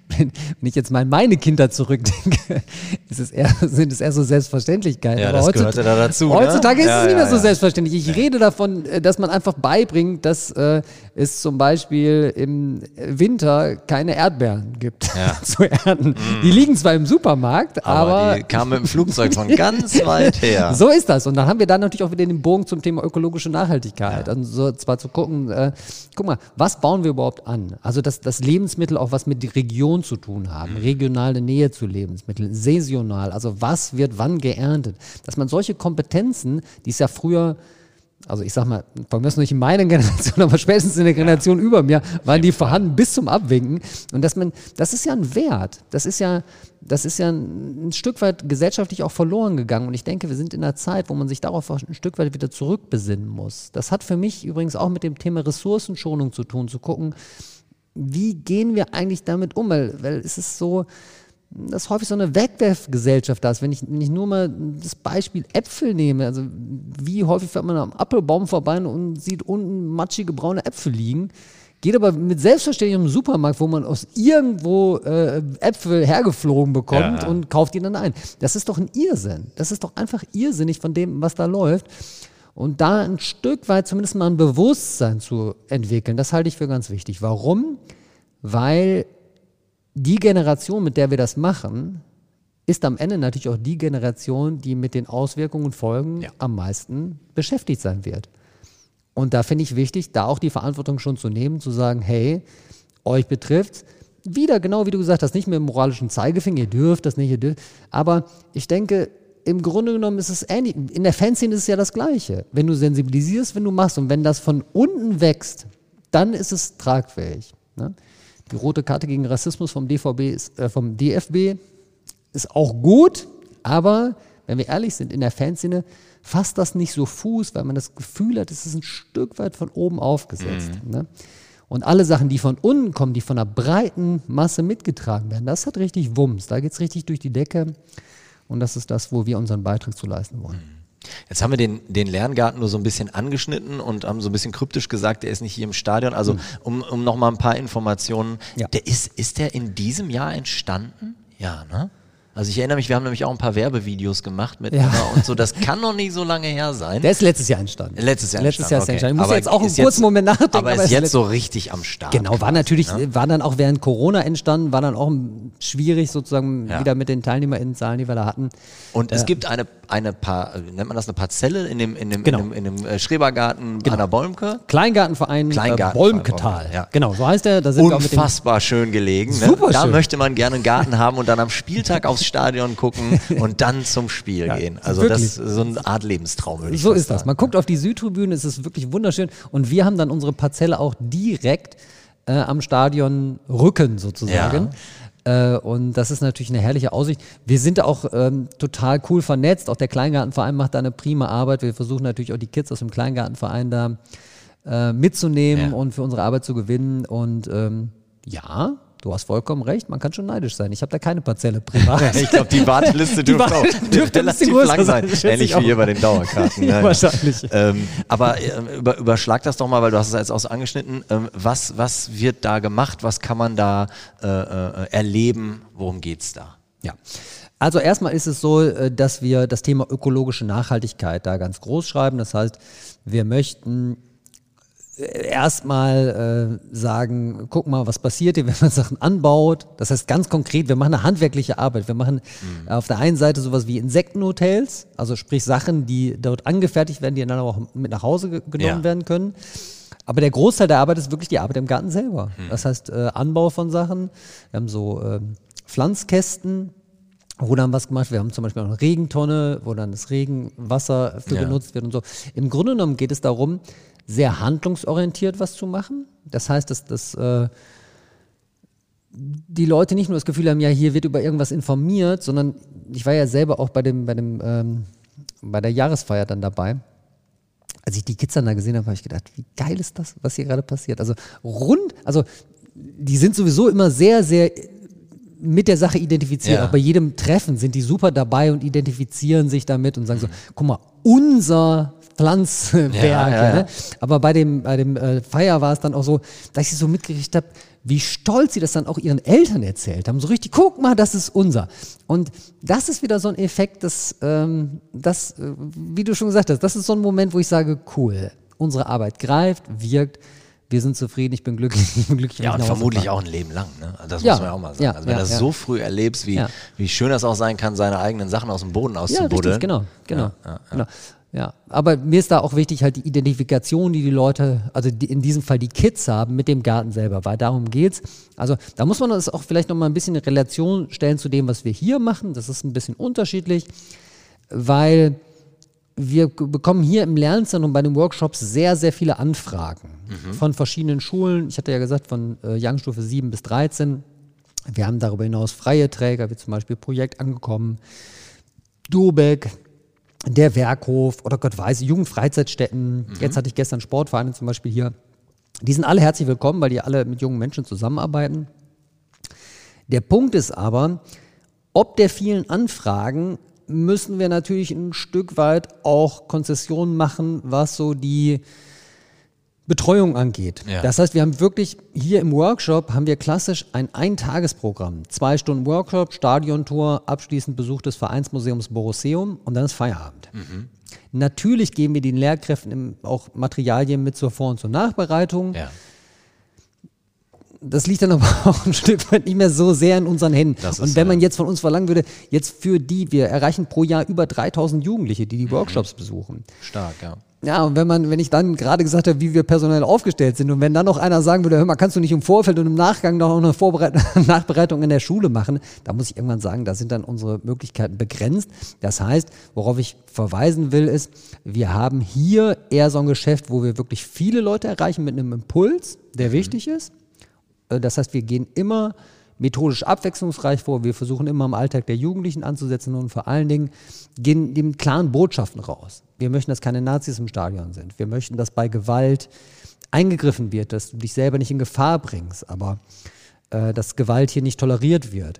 wenn, wenn ich jetzt mal an meine Kinder zurückdenke, ist es eher, sind es eher so Selbstverständlichkeiten. Ja, Aber das gehörte da dazu, ne? Heutzutage ist Ja, es nicht ja, mehr so selbstverständlich. Ich rede davon, äh, dass man einfach beibringt, dass äh, es zum Beispiel im Winter keine Erdbeeren gibt zu ernten. Die liegen zwar im Supermarkt, Aber, aber, die kamen mit dem Flugzeug von ganz weit her. so ist das. Und dann haben wir dann natürlich auch wieder den Bogen zum Thema ökologische Nachhaltigkeit. Also so zwar zu gucken, äh, guck mal, was bauen wir überhaupt an? Also dass das Lebensmittel auch was mit der Region zu tun haben, Mhm. regionale Nähe zu Lebensmitteln, saisonal, also was wird wann geerntet. Dass man solche Kompetenzen, die es ja früher also ich sag mal, von mir aus nicht in meiner Generation, aber spätestens in der Generation über mir, waren die vorhanden bis zum Abwinken. Und dass man, das ist ja ein Wert. Das ist ja, das ist ja ein, ein Stück weit gesellschaftlich auch verloren gegangen. Und ich denke, wir sind in einer Zeit, wo man sich darauf auch ein Stück weit wieder zurückbesinnen muss. Das hat für mich übrigens auch mit dem Thema Ressourcenschonung zu tun, zu gucken, wie gehen wir eigentlich damit um? Weil, weil es ist so, dass häufig so eine Wegwerfgesellschaft da ist. Wenn ich, wenn ich nur mal das Beispiel Äpfel nehme, also wie häufig fährt man am Apfelbaum vorbei und sieht unten matschige braune Äpfel liegen, geht aber mit Selbstverständlich im Supermarkt, wo man aus irgendwo äh, Äpfel hergeflogen bekommt Ja. und kauft die dann ein. Das ist doch ein Irrsinn. Das ist doch einfach irrsinnig von dem, was da läuft. Und da ein Stück weit zumindest mal ein Bewusstsein zu entwickeln, das halte ich für ganz wichtig. Warum? Weil die Generation, mit der wir das machen, ist am Ende natürlich auch die Generation, die mit den Auswirkungen und Folgen Ja. am meisten beschäftigt sein wird. Und da finde ich wichtig, da auch die Verantwortung schon zu nehmen, zu sagen, hey, euch betrifft wieder genau wie du gesagt hast, nicht mit dem moralischen Zeigefinger, ihr dürft das nicht, ihr dürft. Aber ich denke, im Grunde genommen ist es ähnlich. In der Fanszene ist es ja das Gleiche. Wenn du sensibilisierst, wenn du machst und wenn das von unten wächst, dann ist es tragfähig. Ne? Die rote Karte gegen Rassismus vom DVB ist, äh, vom DFB ist auch gut, aber wenn wir ehrlich sind, in der Fanszene fasst das nicht so Fuß, weil man das Gefühl hat, es ist ein Stück weit von oben aufgesetzt. Ne? Und alle Sachen, die von unten kommen, die von einer breiten Masse mitgetragen werden, das hat richtig Wumms. Da geht es richtig durch die Decke. Und das ist das, wo wir unseren Beitrag zu leisten wollen. Jetzt haben wir den, den Lerngarten nur so ein bisschen angeschnitten und haben so ein bisschen kryptisch gesagt, der ist nicht hier im Stadion. Also um, um noch mal ein paar Informationen. Ja. Der ist, ist der in diesem Jahr entstanden? Ja, ne? Also ich erinnere mich, wir haben nämlich auch ein paar Werbevideos gemacht mit Ja. Emma und so. Das kann noch nicht so lange her sein. Der ist letztes Jahr entstanden. Letztes Jahr Letztes Jahr ist er okay. entstanden. Ich muss Aber jetzt auch einen ist kurzen Moment nachdenken. Aber ist es jetzt letzt- so richtig am Start. Genau, war quasi, natürlich, ne? war dann auch während Corona entstanden, war dann auch schwierig sozusagen Ja. wieder mit den TeilnehmerInnenzahlen, die wir da hatten. Und es gibt eine, eine paar, nennt man das eine Parzelle in dem, in dem, Genau. in dem, in dem äh, Schrebergarten an der Bolmke? Kleingartenverein, Kleingartenverein, äh, Bolmketal. ja. Genau, so heißt er. Da sind Unfassbar schön gelegen. Ne? Super da schön. möchte man gerne einen Garten haben und dann am Spieltag aufs Stadion gucken und dann zum Spiel gehen. Also wirklich. das ist so eine Art Lebenstraum, würde ich So ist das. Man guckt auf die Südtribüne, es ist wirklich wunderschön. Und wir haben dann unsere Parzelle auch direkt äh, am Stadion Rücken sozusagen. Äh, und das ist natürlich eine herrliche Aussicht. Wir sind da auch ähm, total cool vernetzt. Auch der Kleingartenverein macht da eine prima Arbeit. Wir versuchen natürlich auch die Kids aus dem Kleingartenverein da äh, mitzunehmen Ja. und für unsere Arbeit zu gewinnen. Und ähm, ja, du hast vollkommen recht, man kann schon neidisch sein. Ich habe da keine Parzelle privat. Ich glaube, die Warteliste Die dürfte War- auch dürfte relativ lang sein, sein. Ähnlich ich wie hier bei den Dauerkarten. Ja, wahrscheinlich. Ähm, aber äh, über, überschlag das doch mal, weil du hast es jetzt auch so angeschnitten. Ähm, was, was wird da gemacht? Was kann man da äh, äh, erleben? Worum geht's da? Ja. Also erstmal ist es so, äh, dass wir das Thema ökologische Nachhaltigkeit da ganz groß schreiben. Das heißt, wir möchten erstmal äh, sagen, guck mal, was passiert hier, wenn man Sachen anbaut. Das heißt ganz konkret, wir machen eine handwerkliche Arbeit. Wir machen Mhm. auf der einen Seite sowas wie Insektenhotels, also sprich Sachen, die dort angefertigt werden, die dann auch mit nach Hause ge genommen Ja. werden können. Aber der Großteil der Arbeit ist wirklich die Arbeit im Garten selber. Mhm. Das heißt, äh, Anbau von Sachen. Wir haben so ähm, Pflanzkästen, wo dann was gemacht wird. Wir haben zum Beispiel auch eine Regentonne, wo dann das Regenwasser für Ja. genutzt wird und so. Im Grunde genommen geht es darum, sehr handlungsorientiert was zu machen. Das heißt, dass, dass äh, die Leute nicht nur das Gefühl haben, ja, hier wird über irgendwas informiert, sondern ich war ja selber auch bei dem, bei dem, ähm, bei der Jahresfeier dann dabei. Als ich die Kids dann da gesehen habe, habe ich gedacht, wie geil ist das, was hier gerade passiert. Also rund, also die sind sowieso immer sehr, sehr mit der Sache identifiziert. Ja. Auch bei jedem Treffen sind die super dabei und identifizieren sich damit und sagen so, guck mal, unser Pflanzwerk. Ja, ja, ja. Ne? Aber bei dem, bei dem äh, Feier war es dann auch so, dass ich so mitgekriegt habe, wie stolz sie das dann auch ihren Eltern erzählt haben. So richtig, guck mal, das ist unser. Und das ist wieder so ein Effekt, das, ähm, das äh, wie du schon gesagt hast, das ist so ein Moment, wo ich sage, cool, unsere Arbeit greift, wirkt, wir sind zufrieden, ich bin glücklich, ich bin glücklich. Ja, und vermutlich auch ein Leben lang. Ne? Also Das Ja, muss man ja auch mal sagen. ja, also wenn ja, du das ja. so früh erlebst, wie, Ja. wie schön das auch sein kann, seine eigenen Sachen aus dem Boden Ja, auszubuddeln. richtig, genau, genau, Ja, ja, ja. genau. Ja, aber mir ist da auch wichtig, halt die Identifikation, die die Leute, also die, in diesem Fall die Kids haben mit dem Garten selber, weil darum geht's. Also da muss man das auch vielleicht noch mal ein bisschen in Relation stellen zu dem, was wir hier machen. Das ist ein bisschen unterschiedlich, weil wir bekommen hier im Lernzentrum bei den Workshops sehr, sehr viele Anfragen von verschiedenen Schulen. Ich hatte ja gesagt, von äh, Youngstufe 7 bis 13. Wir haben darüber hinaus freie Träger, wie zum Beispiel Projekt angekommen, Dubeck, der Werkhof oder Gott weiß, Jugendfreizeitstätten. Jetzt hatte ich gestern Sportvereine zum Beispiel hier. Die sind alle herzlich willkommen, weil die alle mit jungen Menschen zusammenarbeiten. Der Punkt ist aber, ob der vielen Anfragen müssen wir natürlich ein Stück weit auch Konzessionen machen, was so die Betreuung angeht. Ja. Das heißt, wir haben wirklich hier im Workshop haben wir klassisch ein Eintagesprogramm. Zwei Stunden Workshop, Stadiontour, abschließend Besuch des Vereinsmuseums Borosseum und dann ist Feierabend. Natürlich geben wir den Lehrkräften auch Materialien mit zur Vor- und zur Nachbereitung. Ja. Das liegt dann aber auch ein Stück weit nicht mehr so sehr in unseren Händen. Ist, Und wenn man jetzt von uns verlangen würde, jetzt für die, wir erreichen pro Jahr über 3000 Jugendliche, die die Workshops besuchen. Stark, ja. Ja, und wenn man, wenn ich dann gerade gesagt habe, wie wir personell aufgestellt sind und wenn dann noch einer sagen würde, hör mal, kannst du nicht im Vorfeld und im Nachgang noch eine Vorbereitung, Nachbereitung in der Schule machen, da muss ich irgendwann sagen, da sind dann unsere Möglichkeiten begrenzt. Das heißt, worauf ich verweisen will, ist, wir haben hier eher so ein Geschäft, wo wir wirklich viele Leute erreichen mit einem Impuls, der wichtig ist. Äh, Das heißt, wir gehen immer methodisch abwechslungsreich vor. Wir versuchen immer im Alltag der Jugendlichen anzusetzen und vor allen Dingen gehen die mit klaren Botschaften raus. Wir möchten, dass keine Nazis im Stadion sind. Wir möchten, dass bei Gewalt eingegriffen wird, dass du dich selber nicht in Gefahr bringst, aber äh, dass Gewalt hier nicht toleriert wird.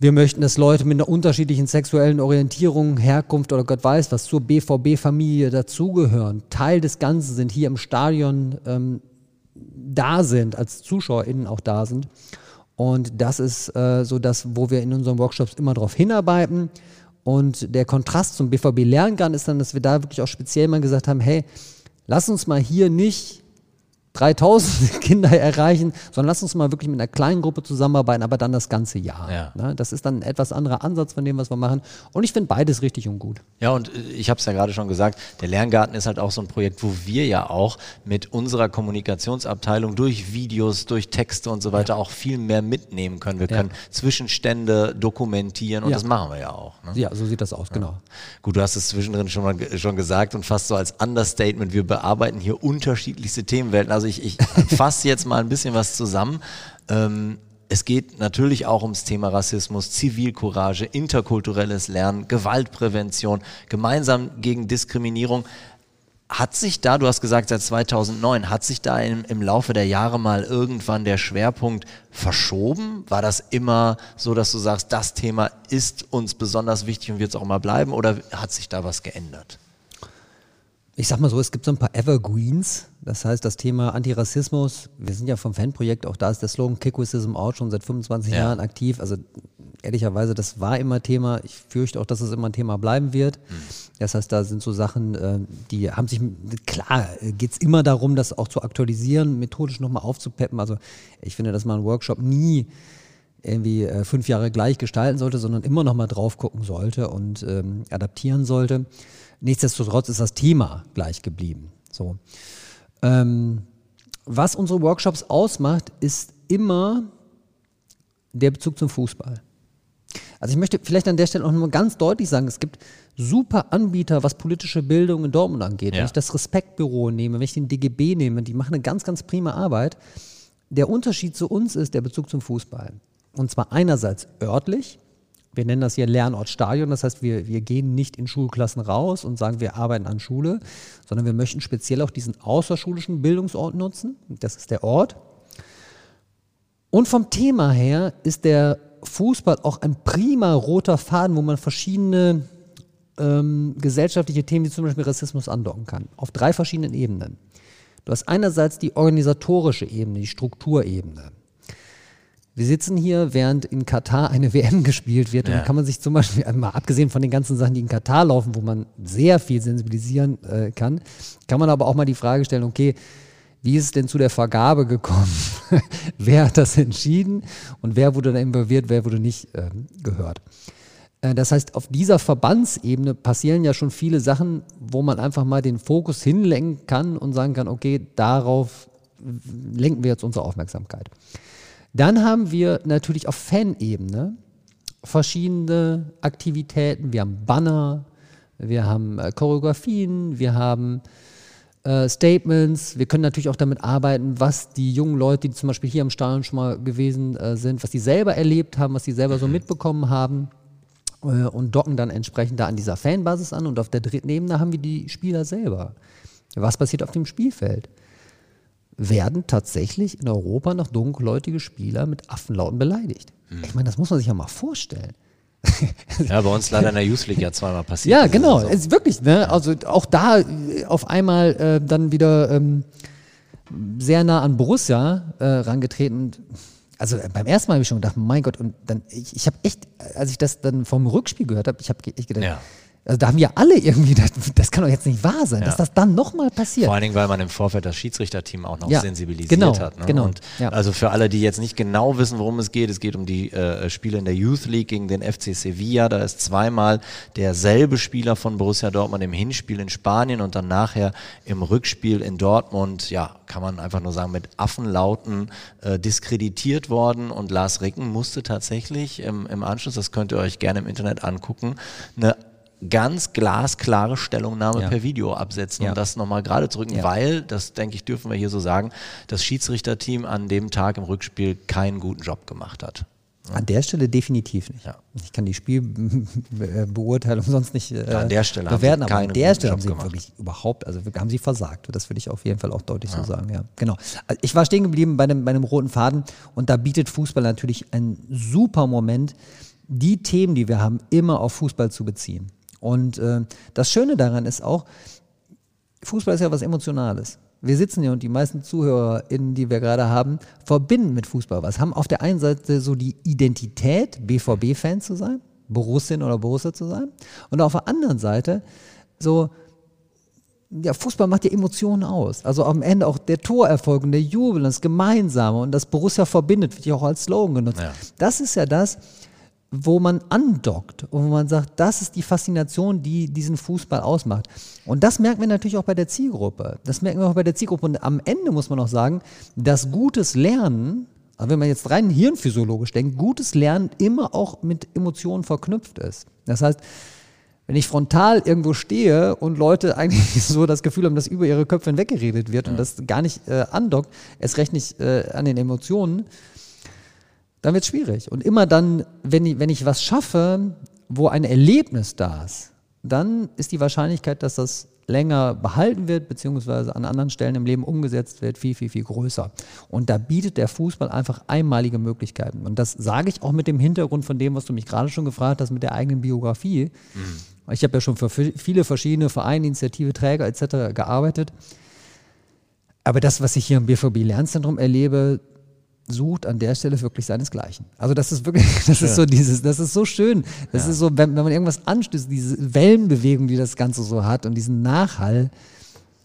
Wir möchten, dass Leute mit einer unterschiedlichen sexuellen Orientierung, Herkunft oder Gott weiß was zur BVB-Familie dazugehören, Teil des Ganzen sind, hier im Stadion ähm, da sind, als ZuschauerInnen auch da sind. Und das ist äh, so das, wo wir in unseren Workshops immer darauf hinarbeiten. Und der Kontrast zum BVB Lerngarten ist dann, dass wir da wirklich auch speziell mal gesagt haben, hey, lass uns mal hier nicht 3000 Kinder erreichen, sondern lass uns mal wirklich mit einer kleinen Gruppe zusammenarbeiten, aber dann das ganze Jahr. Ja. Ne? Das ist dann ein etwas anderer Ansatz von dem, was wir machen. Und ich finde beides richtig und gut. Ja, und äh, ich habe es ja gerade schon gesagt, der Lerngarten ist halt auch so ein Projekt, wo wir ja auch mit unserer Kommunikationsabteilung durch Videos, durch Texte und so weiter auch viel mehr mitnehmen können. Wir Ja. können Zwischenstände dokumentieren und Ja. das machen wir ja auch. Ne? Ja, so sieht das aus, genau. Gut, du hast es zwischendrin schon mal schon gesagt und fast so als Understatement, wir bearbeiten hier unterschiedlichste Themenwelten. Also ich, ich fasse jetzt mal ein bisschen was zusammen. Ähm, es geht natürlich auch ums Thema Rassismus, Zivilcourage, interkulturelles Lernen, Gewaltprävention, gemeinsam gegen Diskriminierung. Hat sich da, du hast gesagt seit 2009, hat sich da im, im Laufe der Jahre mal irgendwann der Schwerpunkt verschoben? War das immer so, dass du sagst, das Thema ist uns besonders wichtig und wird es auch immer bleiben oder hat sich da was geändert? Ich sag mal so, es gibt so ein paar Evergreens. Das heißt, das Thema Antirassismus, wir sind ja vom Fanprojekt, auch da ist der Slogan Kick Racism Out schon seit 25 Ja. Jahren aktiv. Also ehrlicherweise, das war immer Thema. Ich fürchte auch, dass es immer ein Thema bleiben wird. Das heißt, da sind so Sachen, äh, die haben sich, klar, geht es immer darum, das auch zu aktualisieren, methodisch nochmal aufzupeppen. Also ich finde, dass man einen Workshop nie irgendwie äh, fünf Jahre gleich gestalten sollte, sondern immer noch mal drauf gucken sollte und ähm, adaptieren sollte. Nichtsdestotrotz ist das Thema gleich geblieben. So. Ähm, was unsere Workshops ausmacht, ist immer der Bezug zum Fußball. Also ich möchte vielleicht an der Stelle auch nur ganz deutlich sagen, es gibt super Anbieter, was politische Bildung in Dortmund angeht. Ja. Wenn ich das Respektbüro nehme, wenn ich den DGB nehme, die machen eine ganz, ganz prima Arbeit. Der Unterschied zu uns ist der Bezug zum Fußball. Und zwar einerseits örtlich. Wir nennen das hier Lernort Stadion. Das heißt, wir, wir gehen nicht in Schulklassen raus und sagen, wir arbeiten an Schule, sondern wir möchten speziell auch diesen außerschulischen Bildungsort nutzen. Das ist der Ort. Und vom Thema her ist der Fußball auch ein prima roter Faden, wo man verschiedene ähm, gesellschaftliche Themen wie zum Beispiel Rassismus andocken kann. Auf drei verschiedenen Ebenen. Du hast einerseits die organisatorische Ebene, die Strukturebene. Wir sitzen hier, während in Katar eine WM gespielt wird. Und Ja. dann kann man sich zum Beispiel, mal abgesehen von den ganzen Sachen, die in Katar laufen, wo man sehr viel sensibilisieren äh, kann, kann man aber auch mal die Frage stellen, okay, wie ist es denn zu der Vergabe gekommen? wer hat das entschieden und wer wurde da involviert, wer wurde nicht ähm, gehört? Äh, Das heißt, auf dieser Verbandsebene passieren ja schon viele Sachen, wo man einfach mal den Fokus hinlenken kann und sagen kann, okay, darauf lenken wir jetzt unsere Aufmerksamkeit. Dann haben wir natürlich auf Fanebene verschiedene Aktivitäten. Wir haben Banner, wir haben äh, Choreografien, wir haben äh, Statements. Wir können natürlich auch damit arbeiten, was die jungen Leute, die zum Beispiel hier im Stadion schon mal gewesen äh, sind, was die selber erlebt haben, was die selber so mitbekommen haben äh, und docken dann entsprechend da an dieser Fanbasis an. Und auf der dritten Ebene haben wir die Spieler selber. Was passiert auf dem Spielfeld? Werden tatsächlich in Europa noch dunkelhäutige Spieler mit Affenlauten beleidigt? Ich meine, das muss man sich ja mal vorstellen. Ja, bei uns leider in der Youth League ja zweimal passiert. Ja, genau. Es ist wirklich, ne? Also auch da äh, auf einmal äh, dann wieder ähm, sehr nah an Borussia äh, rangetreten. Also äh, beim ersten Mal habe ich schon gedacht, mein Gott, und dann, ich, ich habe echt, als ich das dann vom Rückspiel gehört habe, ich habe echt gedacht, Ja. Also da haben ja alle irgendwie, das, das kann doch jetzt nicht wahr sein, dass das dann nochmal passiert. Vor allen Dingen, weil man im Vorfeld das Schiedsrichterteam auch noch Ja, sensibilisiert genau, hat. Ne? genau, Und ja. Also für alle, die jetzt nicht genau wissen, worum es geht, es geht um die äh, Spiele in der Youth League gegen den FC Sevilla. Da ist zweimal derselbe Spieler von Borussia Dortmund im Hinspiel in Spanien und dann nachher im Rückspiel in Dortmund, ja, kann man einfach nur sagen, mit Affenlauten äh, diskreditiert worden. Und Lars Ricken musste tatsächlich im, im Anschluss, das könnt ihr euch gerne im Internet angucken, eine ganz glasklare Stellungnahme Ja. per Video absetzen, Ja. um das nochmal gerade zu rücken, Ja. weil, das denke ich, dürfen wir hier so sagen, das Schiedsrichterteam an dem Tag im Rückspiel keinen guten Job gemacht hat. An der Stelle definitiv nicht. Ja. Ich kann die Spielbeurteilung sonst nicht äh, Ja, an der Stelle haben bewerten, sie aber an der Stelle Job haben sie gemacht. wirklich überhaupt, also haben sie versagt. Das würde ich auf jeden Fall auch deutlich so sagen, ja. Genau. Also Ich war stehen geblieben bei einem, bei einem roten Faden und da bietet Fußball natürlich einen super Moment, die Themen, die wir haben, immer auf Fußball zu beziehen. Und äh, das Schöne daran ist auch, Fußball ist ja was Emotionales. Wir sitzen hier und die meisten ZuhörerInnen, die wir gerade haben, verbinden mit Fußball was. Haben auf der einen Seite so die Identität, BVB-Fan zu sein, Borussin oder Borussia zu sein. Und auf der anderen Seite so, ja, Fußball macht ja Emotionen aus. Also am Ende auch der Torerfolg und der Jubel, und das Gemeinsame und das Borussia verbindet, wird ja auch als Slogan genutzt. Ja. Das ist ja das, wo man andockt und wo man sagt, das ist die Faszination, die diesen Fußball ausmacht. Und das merken wir natürlich auch bei der Zielgruppe. Das merken wir auch bei der Zielgruppe. Und am Ende muss man auch sagen, dass gutes Lernen, also wenn man jetzt rein hirnphysiologisch denkt, gutes Lernen immer auch mit Emotionen verknüpft ist. Das heißt, wenn ich frontal irgendwo stehe und Leute eigentlich so das Gefühl haben, dass über ihre Köpfe hinweggeredet wird und das gar nicht äh, andockt, es recht nicht äh, an den Emotionen, dann wird es schwierig. Und immer dann, wenn ich, wenn ich was schaffe, wo ein Erlebnis da ist, dann ist die Wahrscheinlichkeit, dass das länger behalten wird, beziehungsweise an anderen Stellen im Leben umgesetzt wird, viel, viel, viel größer. Und da bietet der Fußball einfach einmalige Möglichkeiten. Und das sage ich auch mit dem Hintergrund von dem, was du mich gerade schon gefragt hast, mit der eigenen Biografie. Ich habe ja schon für vi- viele verschiedene Vereine, Initiative, Träger etc. gearbeitet. Aber das, was ich hier im BVB Lernzentrum erlebe, sucht an der Stelle wirklich seinesgleichen. Also das ist wirklich, das ist so dieses, das ist so schön. Das ist so, wenn, wenn man irgendwas anstößt, diese Wellenbewegung, die das Ganze so hat und diesen Nachhall,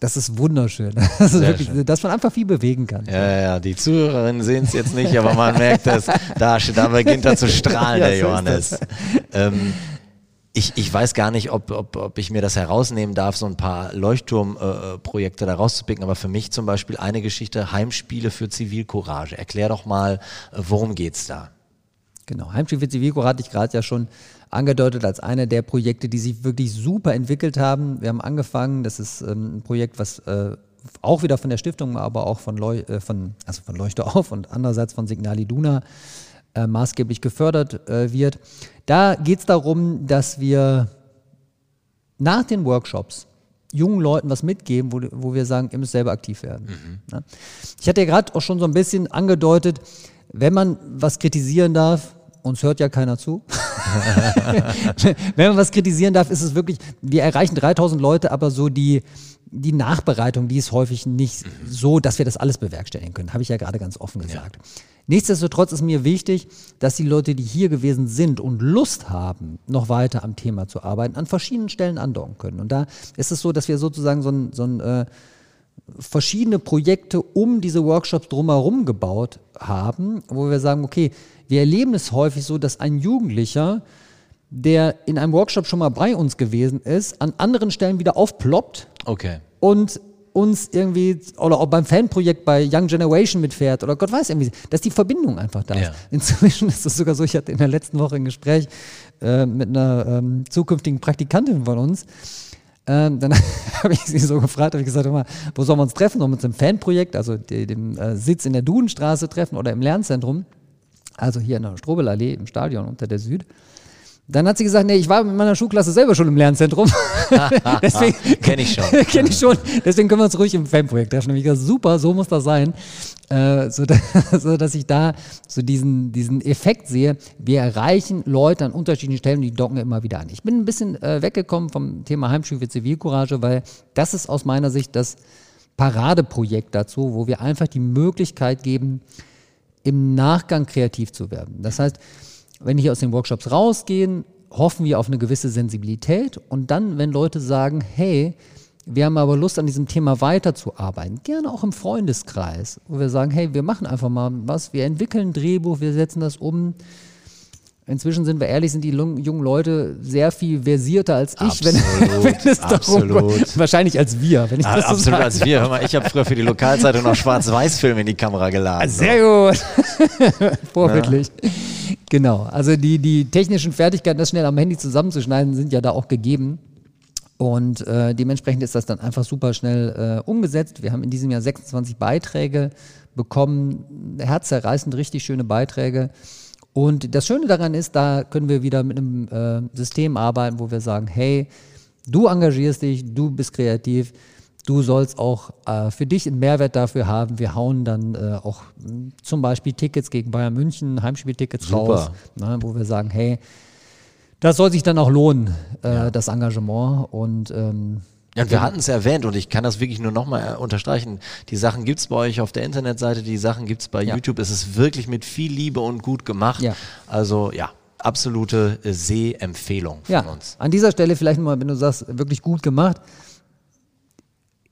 das ist wunderschön. Das ist wirklich, schön. dass man einfach viel bewegen kann. Ja, ja, ja, die Zuhörerinnen sehen es jetzt nicht, aber man merkt es, da, da beginnt er zu strahlen, Ja, der Johannes. Ähm, ich, ich weiß gar nicht, ob, ob, ob ich mir das herausnehmen darf, so ein paar Leuchtturmprojekte äh, Projekte da rauszupicken, aber für mich zum Beispiel eine Geschichte, Heimspiele für Zivilcourage. Erklär doch mal, äh, worum geht's da? Genau, Heimspiel für Zivilco hatte ich gerade ja schon angedeutet als eine der Projekte, die sich wirklich super entwickelt haben. Wir haben angefangen, das ist ähm, ein Projekt, was äh, auch wieder von der Stiftung, aber auch von, Leu äh, von, also von Leuchte auf und andererseits von Signal Iduna äh, maßgeblich gefördert äh, wird. Da geht es darum, dass wir nach den Workshops jungen Leuten was mitgeben, wo, wo wir sagen, ihr müsst selber aktiv werden. Ja. Ich hatte ja gerade auch schon so ein bisschen angedeutet, wenn man was kritisieren darf, uns hört ja keiner zu. wenn man was kritisieren darf, ist es wirklich, wir erreichen 3000 Leute, aber so die, die Nachbereitung, die ist häufig nicht so, dass wir das alles bewerkstelligen können. Habe ich ja gerade ganz offen gesagt. Nichtsdestotrotz ist mir wichtig, dass die Leute, die hier gewesen sind und Lust haben, noch weiter am Thema zu arbeiten, an verschiedenen Stellen andocken können. Und da ist es so, dass wir sozusagen so ein, so ein äh, verschiedene Projekte um diese Workshops drumherum gebaut haben, wo wir sagen, okay, wir erleben es häufig so, dass ein Jugendlicher, der in einem Workshop schon mal bei uns gewesen ist, an anderen Stellen wieder aufploppt Okay. und uns irgendwie, oder auch beim Fanprojekt bei Young Generation mitfährt oder Gott weiß irgendwie, dass die Verbindung einfach da ist. Ja. Inzwischen ist es sogar so, ich hatte in der letzten Woche ein Gespräch äh, mit einer ähm, zukünftigen Praktikantin von uns. Ähm, dann habe ich sie so gefragt, habe ich gesagt, mal, wo sollen wir uns treffen? Sollen wir uns im Fanprojekt, also de, dem äh, Sitz in der Dudenstraße treffen oder im Lernzentrum? Also hier in der Strobelallee im Stadion unter der Süd. Dann hat sie gesagt, nee, ich war mit meiner Schulklasse selber schon im Lernzentrum. Deswegen Kenn ich schon. Kenne ich schon. Deswegen können wir uns ruhig im Fanprojekt treffen. Und ich gesagt, super, so muss das sein. Äh, so, so dass ich da so diesen, diesen Effekt sehe. Wir erreichen Leute an unterschiedlichen Stellen, die docken immer wieder an. Ich bin ein bisschen äh, weggekommen vom Thema Heimspiel für Zivilcourage, weil das ist aus meiner Sicht das Paradeprojekt dazu, wo wir einfach die Möglichkeit geben, im Nachgang kreativ zu werden. Das heißt, wenn die aus den Workshops rausgehen, hoffen wir auf eine gewisse Sensibilität und dann, wenn Leute sagen, hey, wir haben aber Lust an diesem Thema weiterzuarbeiten, gerne auch im Freundeskreis, wo wir sagen, hey, wir machen einfach mal was, wir entwickeln ein Drehbuch, wir setzen das um. Inzwischen sind wir ehrlich, sind die jungen Leute sehr viel versierter als ich, absolut, wenn, wenn es darum geht. Wahrscheinlich als wir, wenn ich Ah, das so absolut sagen als wir. Hör mal, ich habe früher für die Lokalzeitung noch Schwarz-Weiß-Filme in die Kamera geladen. Sehr gut. Vorbildlich. Genau. Also die, die technischen Fertigkeiten, das schnell am Handy zusammenzuschneiden, sind ja da auch gegeben. Und äh, dementsprechend ist das dann einfach super schnell äh, umgesetzt. Wir haben in diesem Jahr 26 Beiträge bekommen, herzerreißend richtig schöne Beiträge. Und das Schöne daran ist, da können wir wieder mit einem äh, System arbeiten, wo wir sagen, hey, du engagierst dich, du bist kreativ, du sollst auch äh, für dich einen Mehrwert dafür haben. Wir hauen dann äh, auch mh, zum Beispiel Tickets gegen Bayern München, Heimspieltickets Super. raus, ne, wo wir sagen, hey, das soll sich dann auch lohnen, äh, das Engagement. Und ähm, Ja, und wir hatten es erwähnt und ich kann das wirklich nur nochmal unterstreichen. Die Sachen gibt es bei euch auf der Internetseite, die Sachen gibt es bei Ja. YouTube. Es ist wirklich mit viel Liebe und gut gemacht. Ja. Also ja, absolute äh, Sehempfehlung von ja, uns. an dieser Stelle vielleicht nochmal, wenn du sagst, wirklich gut gemacht.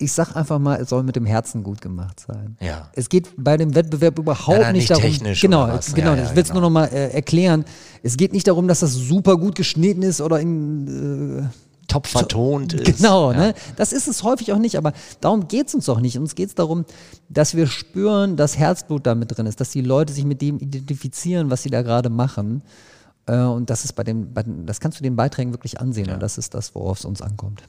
Ich sag einfach mal, es soll mit dem Herzen gut gemacht sein. Ja. Es geht bei dem Wettbewerb überhaupt Ja, nicht, nicht darum. technisch genau, oder was. genau. Ja, ich will es genau. nur nochmal äh, erklären. Es geht nicht darum, dass das super gut geschnitten ist oder in äh, Top vertont ist. Genau, ja. ne? das ist es häufig auch nicht, aber darum geht es uns auch nicht. Uns geht es darum, dass wir spüren, dass Herzblut da mit drin ist, dass die Leute sich mit dem identifizieren, was sie da gerade machen. Äh, Und das ist bei den, bei den, das kannst du den Beiträgen wirklich ansehen und das ist das, worauf es uns ankommt.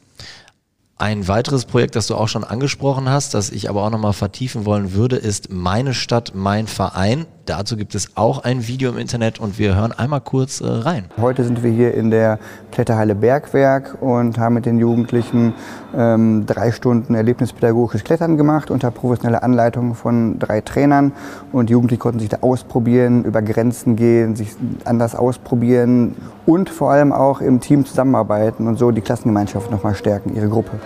Ein weiteres Projekt, das du auch schon angesprochen hast, das ich aber auch nochmal vertiefen wollen würde, ist Meine Stadt, mein Verein. Dazu gibt es auch ein Video im Internet und wir hören einmal kurz äh, rein. Heute sind wir hier in der Kletterhalle Bergwerk und haben mit den Jugendlichen ähm, drei Stunden erlebnispädagogisches Klettern gemacht unter professioneller Anleitung von drei Trainern. Und die Jugendlichen konnten sich da ausprobieren, über Grenzen gehen, sich anders ausprobieren und vor allem auch im Team zusammenarbeiten und so die Klassengemeinschaft nochmal stärken, ihre Gruppe.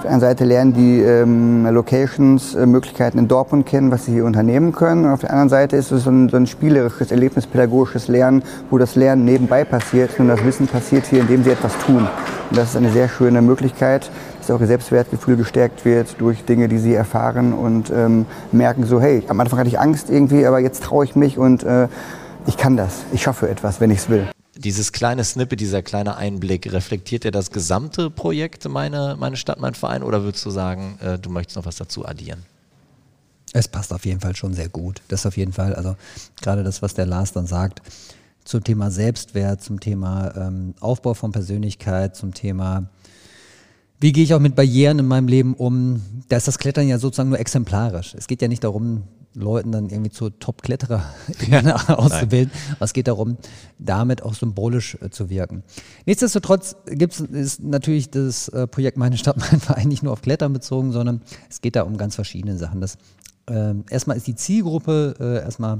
Auf der einen Seite lernen die ähm, Locations, äh, Möglichkeiten in Dortmund kennen, was sie hier unternehmen können. Und auf der anderen Seite ist es so ein, so ein spielerisches, erlebnispädagogisches Lernen, wo das Lernen nebenbei passiert und das Wissen passiert hier, indem sie etwas tun. Und das ist eine sehr schöne Möglichkeit, dass auch ihr Selbstwertgefühl gestärkt wird durch Dinge, die sie erfahren und ähm, merken so, hey, am Anfang hatte ich Angst irgendwie, aber jetzt traue ich mich und äh, ich kann das. Ich schaffe etwas, wenn ich es will. Dieses kleine Snippet, dieser kleine Einblick, reflektiert er das gesamte Projekt, meine, meine Stadt, mein Verein, oder würdest du sagen, äh, du möchtest noch was dazu addieren? Es passt auf jeden Fall schon sehr gut. Das auf jeden Fall, also gerade das, was der Lars dann sagt, zum Thema Selbstwert, zum Thema ähm, Aufbau von Persönlichkeit, zum Thema, wie gehe ich auch mit Barrieren in meinem Leben um, da ist das Klettern ja sozusagen nur exemplarisch. Es geht ja nicht darum, Leuten dann irgendwie zu Top-Kletterer auszubilden. Aber es geht darum, damit auch symbolisch äh, zu wirken. Nichtsdestotrotz gibt es ist natürlich das äh, Projekt Meine Stadt, mein Verein nicht nur auf Klettern bezogen, sondern es geht da um ganz verschiedene Sachen. Das, ähm, erstmal ist die Zielgruppe äh, erstmal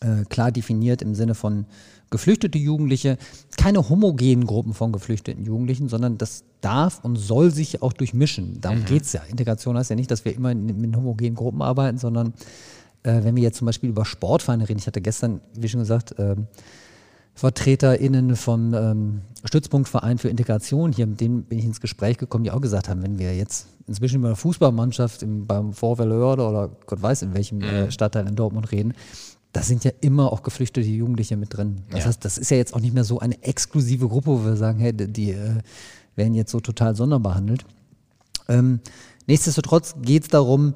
äh, klar definiert im Sinne von geflüchtete Jugendliche, keine homogenen Gruppen von geflüchteten Jugendlichen, sondern das darf und soll sich auch durchmischen. Darum geht's ja. Integration heißt ja nicht, dass wir immer in, mit homogenen Gruppen arbeiten, sondern äh, wenn wir jetzt zum Beispiel über Sportvereine reden, ich hatte gestern, wie schon gesagt, ähm, VertreterInnen vom ähm, Stützpunktverein für Integration hier, mit denen bin ich ins Gespräch gekommen, die auch gesagt haben, wenn wir jetzt inzwischen über eine Fußballmannschaft im, beim Vorwärlehörde oder Gott weiß in welchem äh, Stadtteil in Dortmund reden, da sind ja immer auch geflüchtete Jugendliche mit drin. Das Ja. heißt, das ist ja jetzt auch nicht mehr so eine exklusive Gruppe, wo wir sagen, hey, die, äh, werden jetzt so total sonderbehandelt. Ähm, nichtsdestotrotz geht es darum,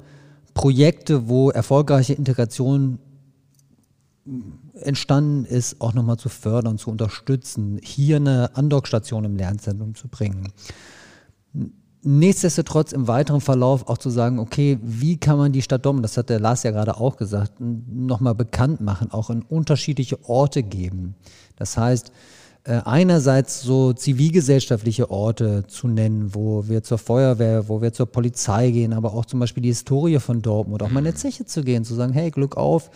Projekte, wo erfolgreiche Integration entstanden ist, auch nochmal zu fördern, zu unterstützen, hier eine Andockstation im Lernzentrum zu bringen. Nichtsdestotrotz im weiteren Verlauf auch zu sagen, okay, wie kann man die Stadt Dortmund, das hat der Lars ja gerade auch gesagt, nochmal bekannt machen, auch in unterschiedliche Orte geben. Das heißt, äh, einerseits so zivilgesellschaftliche Orte zu nennen, wo wir zur Feuerwehr, wo wir zur Polizei gehen, aber auch zum Beispiel die Historie von Dortmund, auch mal in eine Zeche zu gehen, zu sagen, hey, Glück auf,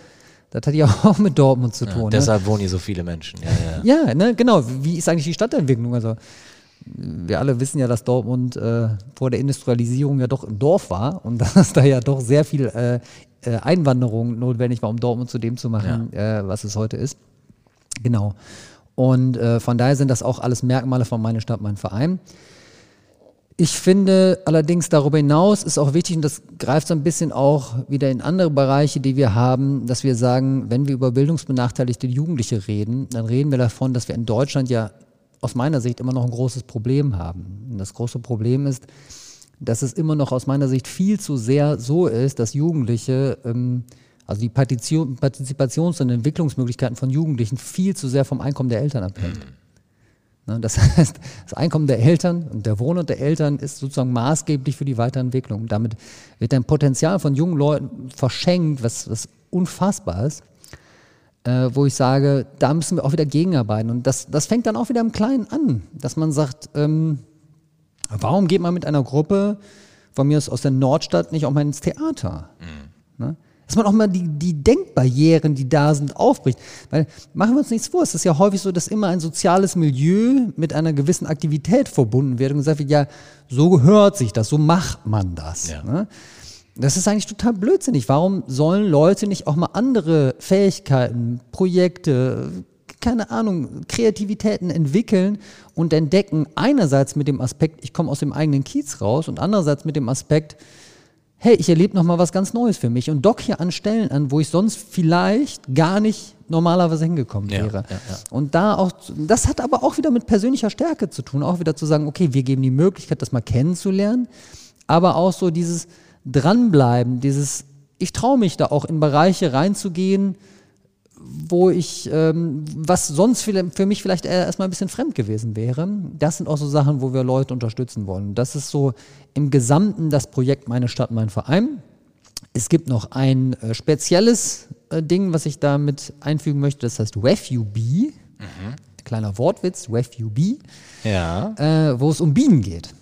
das hat ja auch mit Dortmund zu tun. ne? Deshalb wohnen hier so viele Menschen. Ja, ja. Ja, ne, genau. Wie ist eigentlich die Stadtentwicklung? Also wir alle wissen ja, dass Dortmund äh, vor der Industrialisierung ja doch ein Dorf war und dass da ja doch sehr viel äh, äh, Einwanderung notwendig war, um Dortmund zu dem zu machen, ja. äh, was es heute ist. Genau. Und äh, von daher sind das auch alles Merkmale von meiner Stadt, mein Verein. Ich finde allerdings darüber hinaus ist auch wichtig, und das greift so ein bisschen auch wieder in andere Bereiche, die wir haben, dass wir sagen, wenn wir über bildungsbenachteiligte Jugendliche reden, dann reden wir davon, dass wir in Deutschland ja aus meiner Sicht immer noch ein großes Problem haben. Und das große Problem ist, dass es immer noch aus meiner Sicht viel zu sehr so ist, dass Jugendliche, ähm, also die Partizipations- und Entwicklungsmöglichkeiten von Jugendlichen viel zu sehr vom Einkommen der Eltern abhängt. Mhm. Ne, das heißt, das Einkommen der Eltern und der Wohnort der Eltern ist sozusagen maßgeblich für die Weiterentwicklung. Damit wird ein Potenzial von jungen Leuten verschenkt, was, was unfassbar ist, äh, wo ich sage, da müssen wir auch wieder gegenarbeiten. Und das, das fängt dann auch wieder im Kleinen an, dass man sagt, ähm, Warum geht man mit einer Gruppe von mir aus, aus der Nordstadt nicht auch mal ins Theater? Mhm. Ne? Dass man auch mal die, die Denkbarrieren, die da sind, aufbricht. Weil machen wir uns nichts vor, es ist ja häufig so, dass immer ein soziales Milieu mit einer gewissen Aktivität verbunden wird und gesagt wird, ja, so gehört sich das, so macht man das. Ja. Ne? Das ist eigentlich total blödsinnig. Warum sollen Leute nicht auch mal andere Fähigkeiten, Projekte, keine Ahnung, Kreativitäten entwickeln und entdecken. Einerseits mit dem Aspekt, ich komme aus dem eigenen Kiez raus und andererseits mit dem Aspekt, hey, ich erlebe nochmal was ganz Neues für mich und dock hier an Stellen an, wo ich sonst vielleicht gar nicht normalerweise hingekommen wäre. Ja, ja, ja. Und da auch, das hat aber auch wieder mit persönlicher Stärke zu tun, auch wieder zu sagen, okay, wir geben die Möglichkeit, das mal kennenzulernen, aber auch so dieses Dranbleiben, dieses, ich traue mich da auch in Bereiche reinzugehen, wo ich, ähm, was sonst für mich vielleicht erstmal ein bisschen fremd gewesen wäre. Das sind auch so Sachen, wo wir Leute unterstützen wollen. Das ist so im Gesamten das Projekt Meine Stadt, mein Verein. Es gibt noch ein äh, spezielles äh, Ding, was ich damit einfügen möchte, das heißt WefUB. Mhm. Kleiner Wortwitz, WefUB. Ja. Äh, wo es um Bienen geht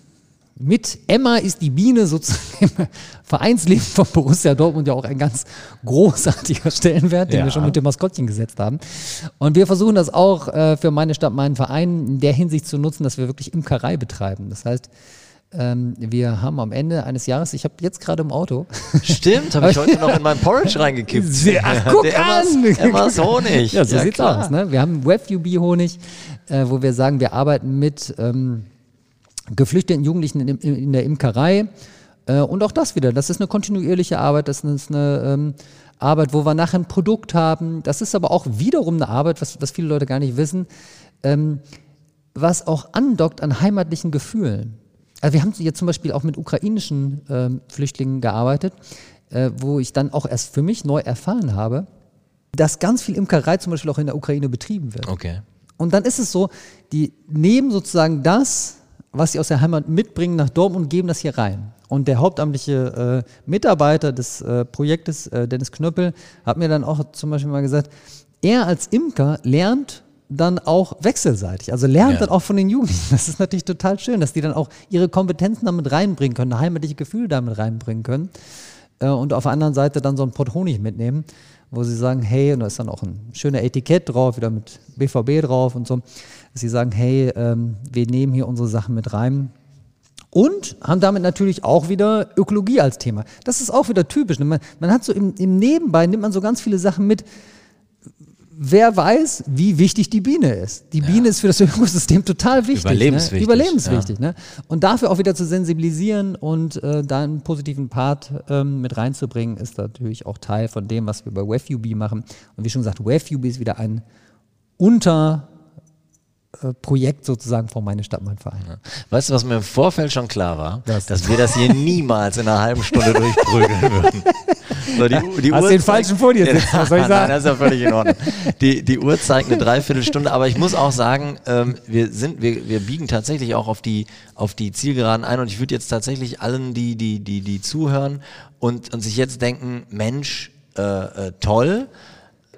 mit Emma ist die Biene sozusagen im Vereinsleben von Borussia Dortmund ja auch ein ganz großartiger Stellenwert, den ja. wir schon mit dem Maskottchen gesetzt haben. Und wir versuchen das auch äh, für meine Stadt, meinen Verein in der Hinsicht zu nutzen, dass wir wirklich Imkerei betreiben. Das heißt, ähm, wir haben am Ende eines Jahres, ich habe jetzt gerade im Auto. Stimmt, habe ich heute noch in meinen Porridge reingekippt. Ach, guck Der an! Emmas, Emmas Honig. Ja, so ja, sieht's klar. aus. Ne? Wir haben WebUB-Honig, äh, wo wir sagen, wir arbeiten mit ähm, geflüchteten Jugendlichen in, in der Imkerei. Äh, und auch das wieder, das ist eine kontinuierliche Arbeit, das ist eine ähm, Arbeit, wo wir nachher ein Produkt haben. Das ist aber auch wiederum eine Arbeit, was, was viele Leute gar nicht wissen, ähm, was auch andockt an heimatlichen Gefühlen. Also wir haben jetzt zum Beispiel auch mit ukrainischen ähm, Flüchtlingen gearbeitet, äh, wo ich dann auch erst für mich neu erfahren habe, dass ganz viel Imkerei zum Beispiel auch in der Ukraine betrieben wird. Okay. Und dann ist es so, die nehmen sozusagen das, was sie aus der Heimat mitbringen nach Dortmund und geben das hier rein. Und der hauptamtliche äh, Mitarbeiter des äh, Projektes, äh, Dennis Knöppel, hat mir dann auch zum Beispiel mal gesagt, er als Imker lernt dann auch wechselseitig, also lernt ja. dann auch von den Jugendlichen. Das ist natürlich total schön, dass die dann auch ihre Kompetenzen damit reinbringen können, heimatliche Gefühle damit reinbringen können äh, und auf der anderen Seite dann so ein Pott Honig mitnehmen, wo sie sagen, hey, und da ist dann auch ein schöner Etikett drauf, wieder mit BVB drauf und so dass sie sagen, hey, ähm, wir nehmen hier unsere Sachen mit rein. Und haben damit natürlich auch wieder Ökologie als Thema. Das ist auch wieder typisch. Ne? Man, man hat so im, im Nebenbei, nimmt man so ganz viele Sachen mit, wer weiß, wie wichtig die Biene ist. Die ja. Biene ist für das Ökosystem total wichtig. Überlebenswichtig. Ne? Überlebenswichtig. Ja. Ne? Und dafür auch wieder zu sensibilisieren und äh, da einen positiven Part ähm, mit reinzubringen, ist natürlich auch Teil von dem, was wir bei WefUB machen. Und wie schon gesagt, WefUB ist wieder ein unter Projekt sozusagen von meine Stadt, mein Verein. Ja. Weißt du, was mir im Vorfeld schon klar war? Das dass wir das hier niemals in einer halben Stunde durchprügeln würden. So, die, die Hast Uhr den falschen vor dir sitzen, was soll ich sagen? Nein, das ist ja völlig in Ordnung. Die, die Uhr zeigt eine Dreiviertelstunde, aber ich muss auch sagen, ähm, wir, sind, wir, wir biegen tatsächlich auch auf die, auf die Zielgeraden ein und ich würde jetzt tatsächlich allen, die, die, die, die zuhören und, und sich jetzt denken, Mensch, äh, äh, toll,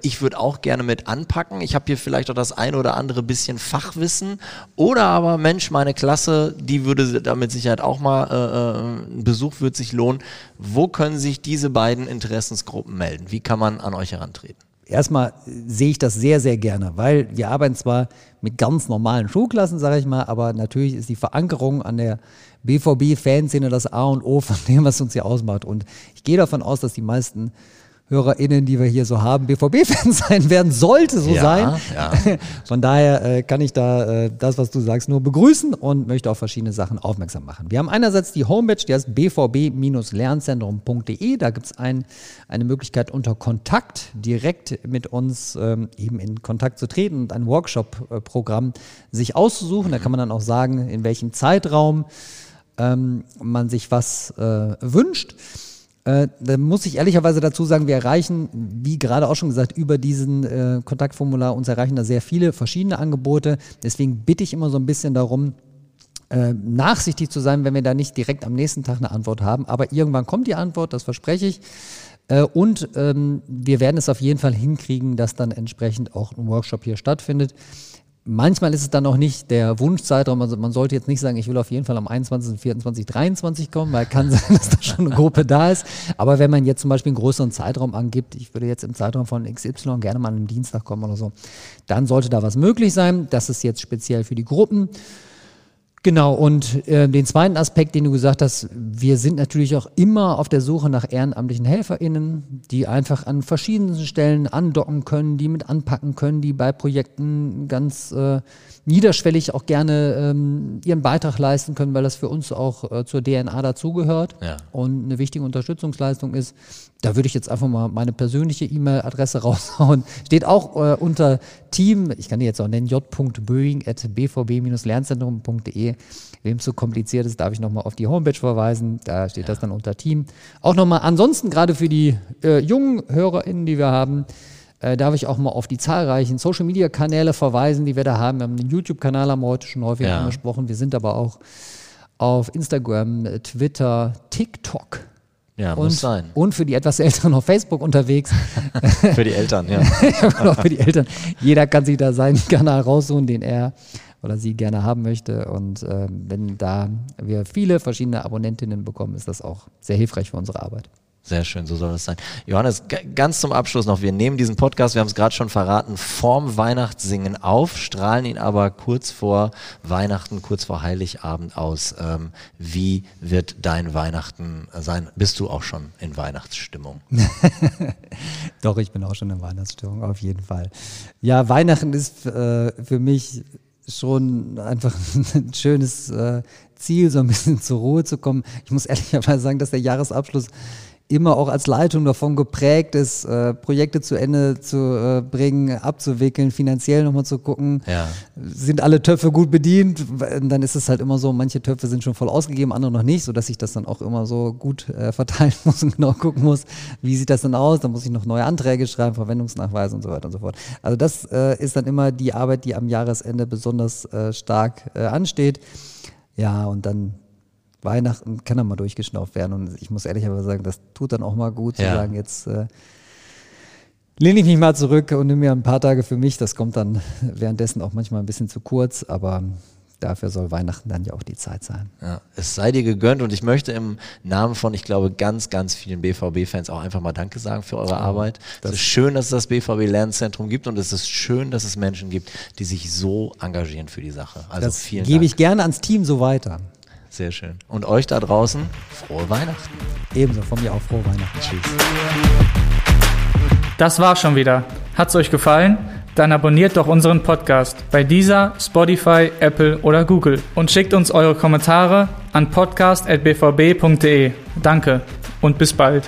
ich würde auch gerne mit anpacken. Ich habe hier vielleicht auch das ein oder andere bisschen Fachwissen. Oder aber, Mensch, meine Klasse, die würde damit Sicherheit auch mal, äh, äh, ein Besuch würde sich lohnen. Wo können sich diese beiden Interessensgruppen melden? Wie kann man an euch herantreten? erstmal sehe ich das sehr, sehr gerne, weil wir arbeiten zwar mit ganz normalen Schulklassen, sage ich mal, aber natürlich ist die Verankerung an der BVB-Fanszene das A und O von dem, was uns hier ausmacht. Und ich gehe davon aus, dass die meisten HörerInnen, die wir hier so haben, BVB-Fans sein werden, sollte so Ja, sein. ja. Von daher äh, kann ich da äh, das, was du sagst, nur begrüßen und möchte auf verschiedene Sachen aufmerksam machen. Wir haben einerseits die Homepage, die heißt bvb-lernzentrum.de. Da gibt es ein, eine Möglichkeit unter Kontakt direkt mit uns ähm, eben in Kontakt zu treten und ein Workshop-Programm sich auszusuchen. Da kann man dann auch sagen, in welchem Zeitraum ähm, man sich was äh, wünscht. Äh, da muss ich ehrlicherweise dazu sagen, wir erreichen, wie gerade auch schon gesagt, über diesen äh, Kontaktformular uns erreichen da sehr viele verschiedene Angebote. Deswegen bitte ich immer so ein bisschen darum, äh, nachsichtig zu sein, wenn wir da nicht direkt am nächsten Tag eine Antwort haben. Aber irgendwann kommt die Antwort, das verspreche ich. Äh, und ähm, wir werden es auf jeden Fall hinkriegen, dass dann entsprechend auch ein Workshop hier stattfindet. Manchmal ist es dann auch nicht der Wunschzeitraum. Also man sollte jetzt nicht sagen, ich will auf jeden Fall am 21.04.2023 kommen, weil kann sein, dass da schon eine Gruppe da ist. Aber wenn man jetzt zum Beispiel einen größeren Zeitraum angibt, ich würde jetzt im Zeitraum von XY gerne mal am Dienstag kommen oder so, dann sollte da was möglich sein. Das ist jetzt speziell für die Gruppen. Genau, und äh, den zweiten Aspekt, den du gesagt hast, wir sind natürlich auch immer auf der Suche nach ehrenamtlichen HelferInnen, die einfach an verschiedensten Stellen andocken können, die mit anpacken können, die bei Projekten ganz äh, niederschwellig auch gerne ähm, ihren Beitrag leisten können, weil das für uns auch äh, zur DNA dazugehört Ja. und eine wichtige Unterstützungsleistung ist. Da würde ich jetzt einfach mal meine persönliche E-Mail-Adresse raushauen. Steht auch äh, unter Team, ich kann die jetzt auch nennen, j.böing.bvb-lernzentrum.de. Wem es so kompliziert ist, darf ich nochmal auf die Homepage verweisen. Da steht das dann unter Team. Auch nochmal ansonsten gerade für die äh, jungen HörerInnen, die wir haben, äh, darf ich auch mal auf die zahlreichen Social-Media-Kanäle verweisen, die wir da haben. Wir haben einen YouTube-Kanal, haben wir heute schon häufig Ja. angesprochen. Wir sind aber auch auf Instagram, äh, Twitter, TikTok. Ja, und, muss sein. und für die etwas Älteren auf Facebook unterwegs. Für die Eltern, ja. auch für die Eltern. Jeder kann sich da seinen Kanal raussuchen, den er oder sie gerne haben möchte. Und ähm, wenn da wir viele verschiedene Abonnentinnen bekommen, ist das auch sehr hilfreich für unsere Arbeit. Sehr schön, so soll es sein. Johannes, ganz zum Abschluss noch. Wir nehmen diesen Podcast, wir haben es gerade schon verraten, vorm Weihnachtssingen auf, strahlen ihn aber kurz vor Weihnachten, kurz vor Heiligabend aus. Ähm, wie wird dein Weihnachten sein? Bist du auch schon in Weihnachtsstimmung? Doch, ich bin auch schon in Weihnachtsstimmung, auf jeden Fall. Ja, Weihnachten ist äh, für mich schon einfach ein schönes äh, Ziel, so ein bisschen zur Ruhe zu kommen. Ich muss ehrlicherweise sagen, dass der Jahresabschluss immer auch als Leitung davon geprägt ist, äh, Projekte zu Ende zu äh, bringen, abzuwickeln, finanziell nochmal zu gucken, Ja. sind alle Töpfe gut bedient. Dann ist es halt immer so, manche Töpfe sind schon voll ausgegeben, andere noch nicht, sodass ich das dann auch immer so gut äh, verteilen muss und genau gucken muss, wie sieht das denn aus. Dann muss ich noch neue Anträge schreiben, Verwendungsnachweise und so weiter und so fort. Also das äh, ist dann immer die Arbeit, die am Jahresende besonders äh, stark äh, ansteht. Ja, und dann Weihnachten kann dann mal durchgeschnauft werden. Und ich muss ehrlicherweise sagen, das tut dann auch mal gut zu Ja. sagen, jetzt äh, lehne ich mich mal zurück und nehme mir ein paar Tage für mich. Das kommt dann währenddessen auch manchmal ein bisschen zu kurz, aber dafür soll Weihnachten dann ja auch die Zeit sein. Ja, es sei dir gegönnt und ich möchte im Namen von, ich glaube, ganz, ganz vielen BVB-Fans auch einfach mal Danke sagen für eure Arbeit. Es ist schön, dass es das BVB-Lernzentrum gibt und es ist schön, dass es Menschen gibt, die sich so engagieren für die Sache. Also Das vielen gebe Dank. ich gerne ans Team so weiter. Sehr schön. Und euch da draußen, frohe Weihnachten. Ebenso von mir auch frohe Weihnachten. Tschüss. Das war schon wieder. Hat's euch gefallen? Dann abonniert doch unseren Podcast bei dieser, Spotify, Apple oder Google und schickt uns eure Kommentare an podcast@bvb.de. Danke und bis bald.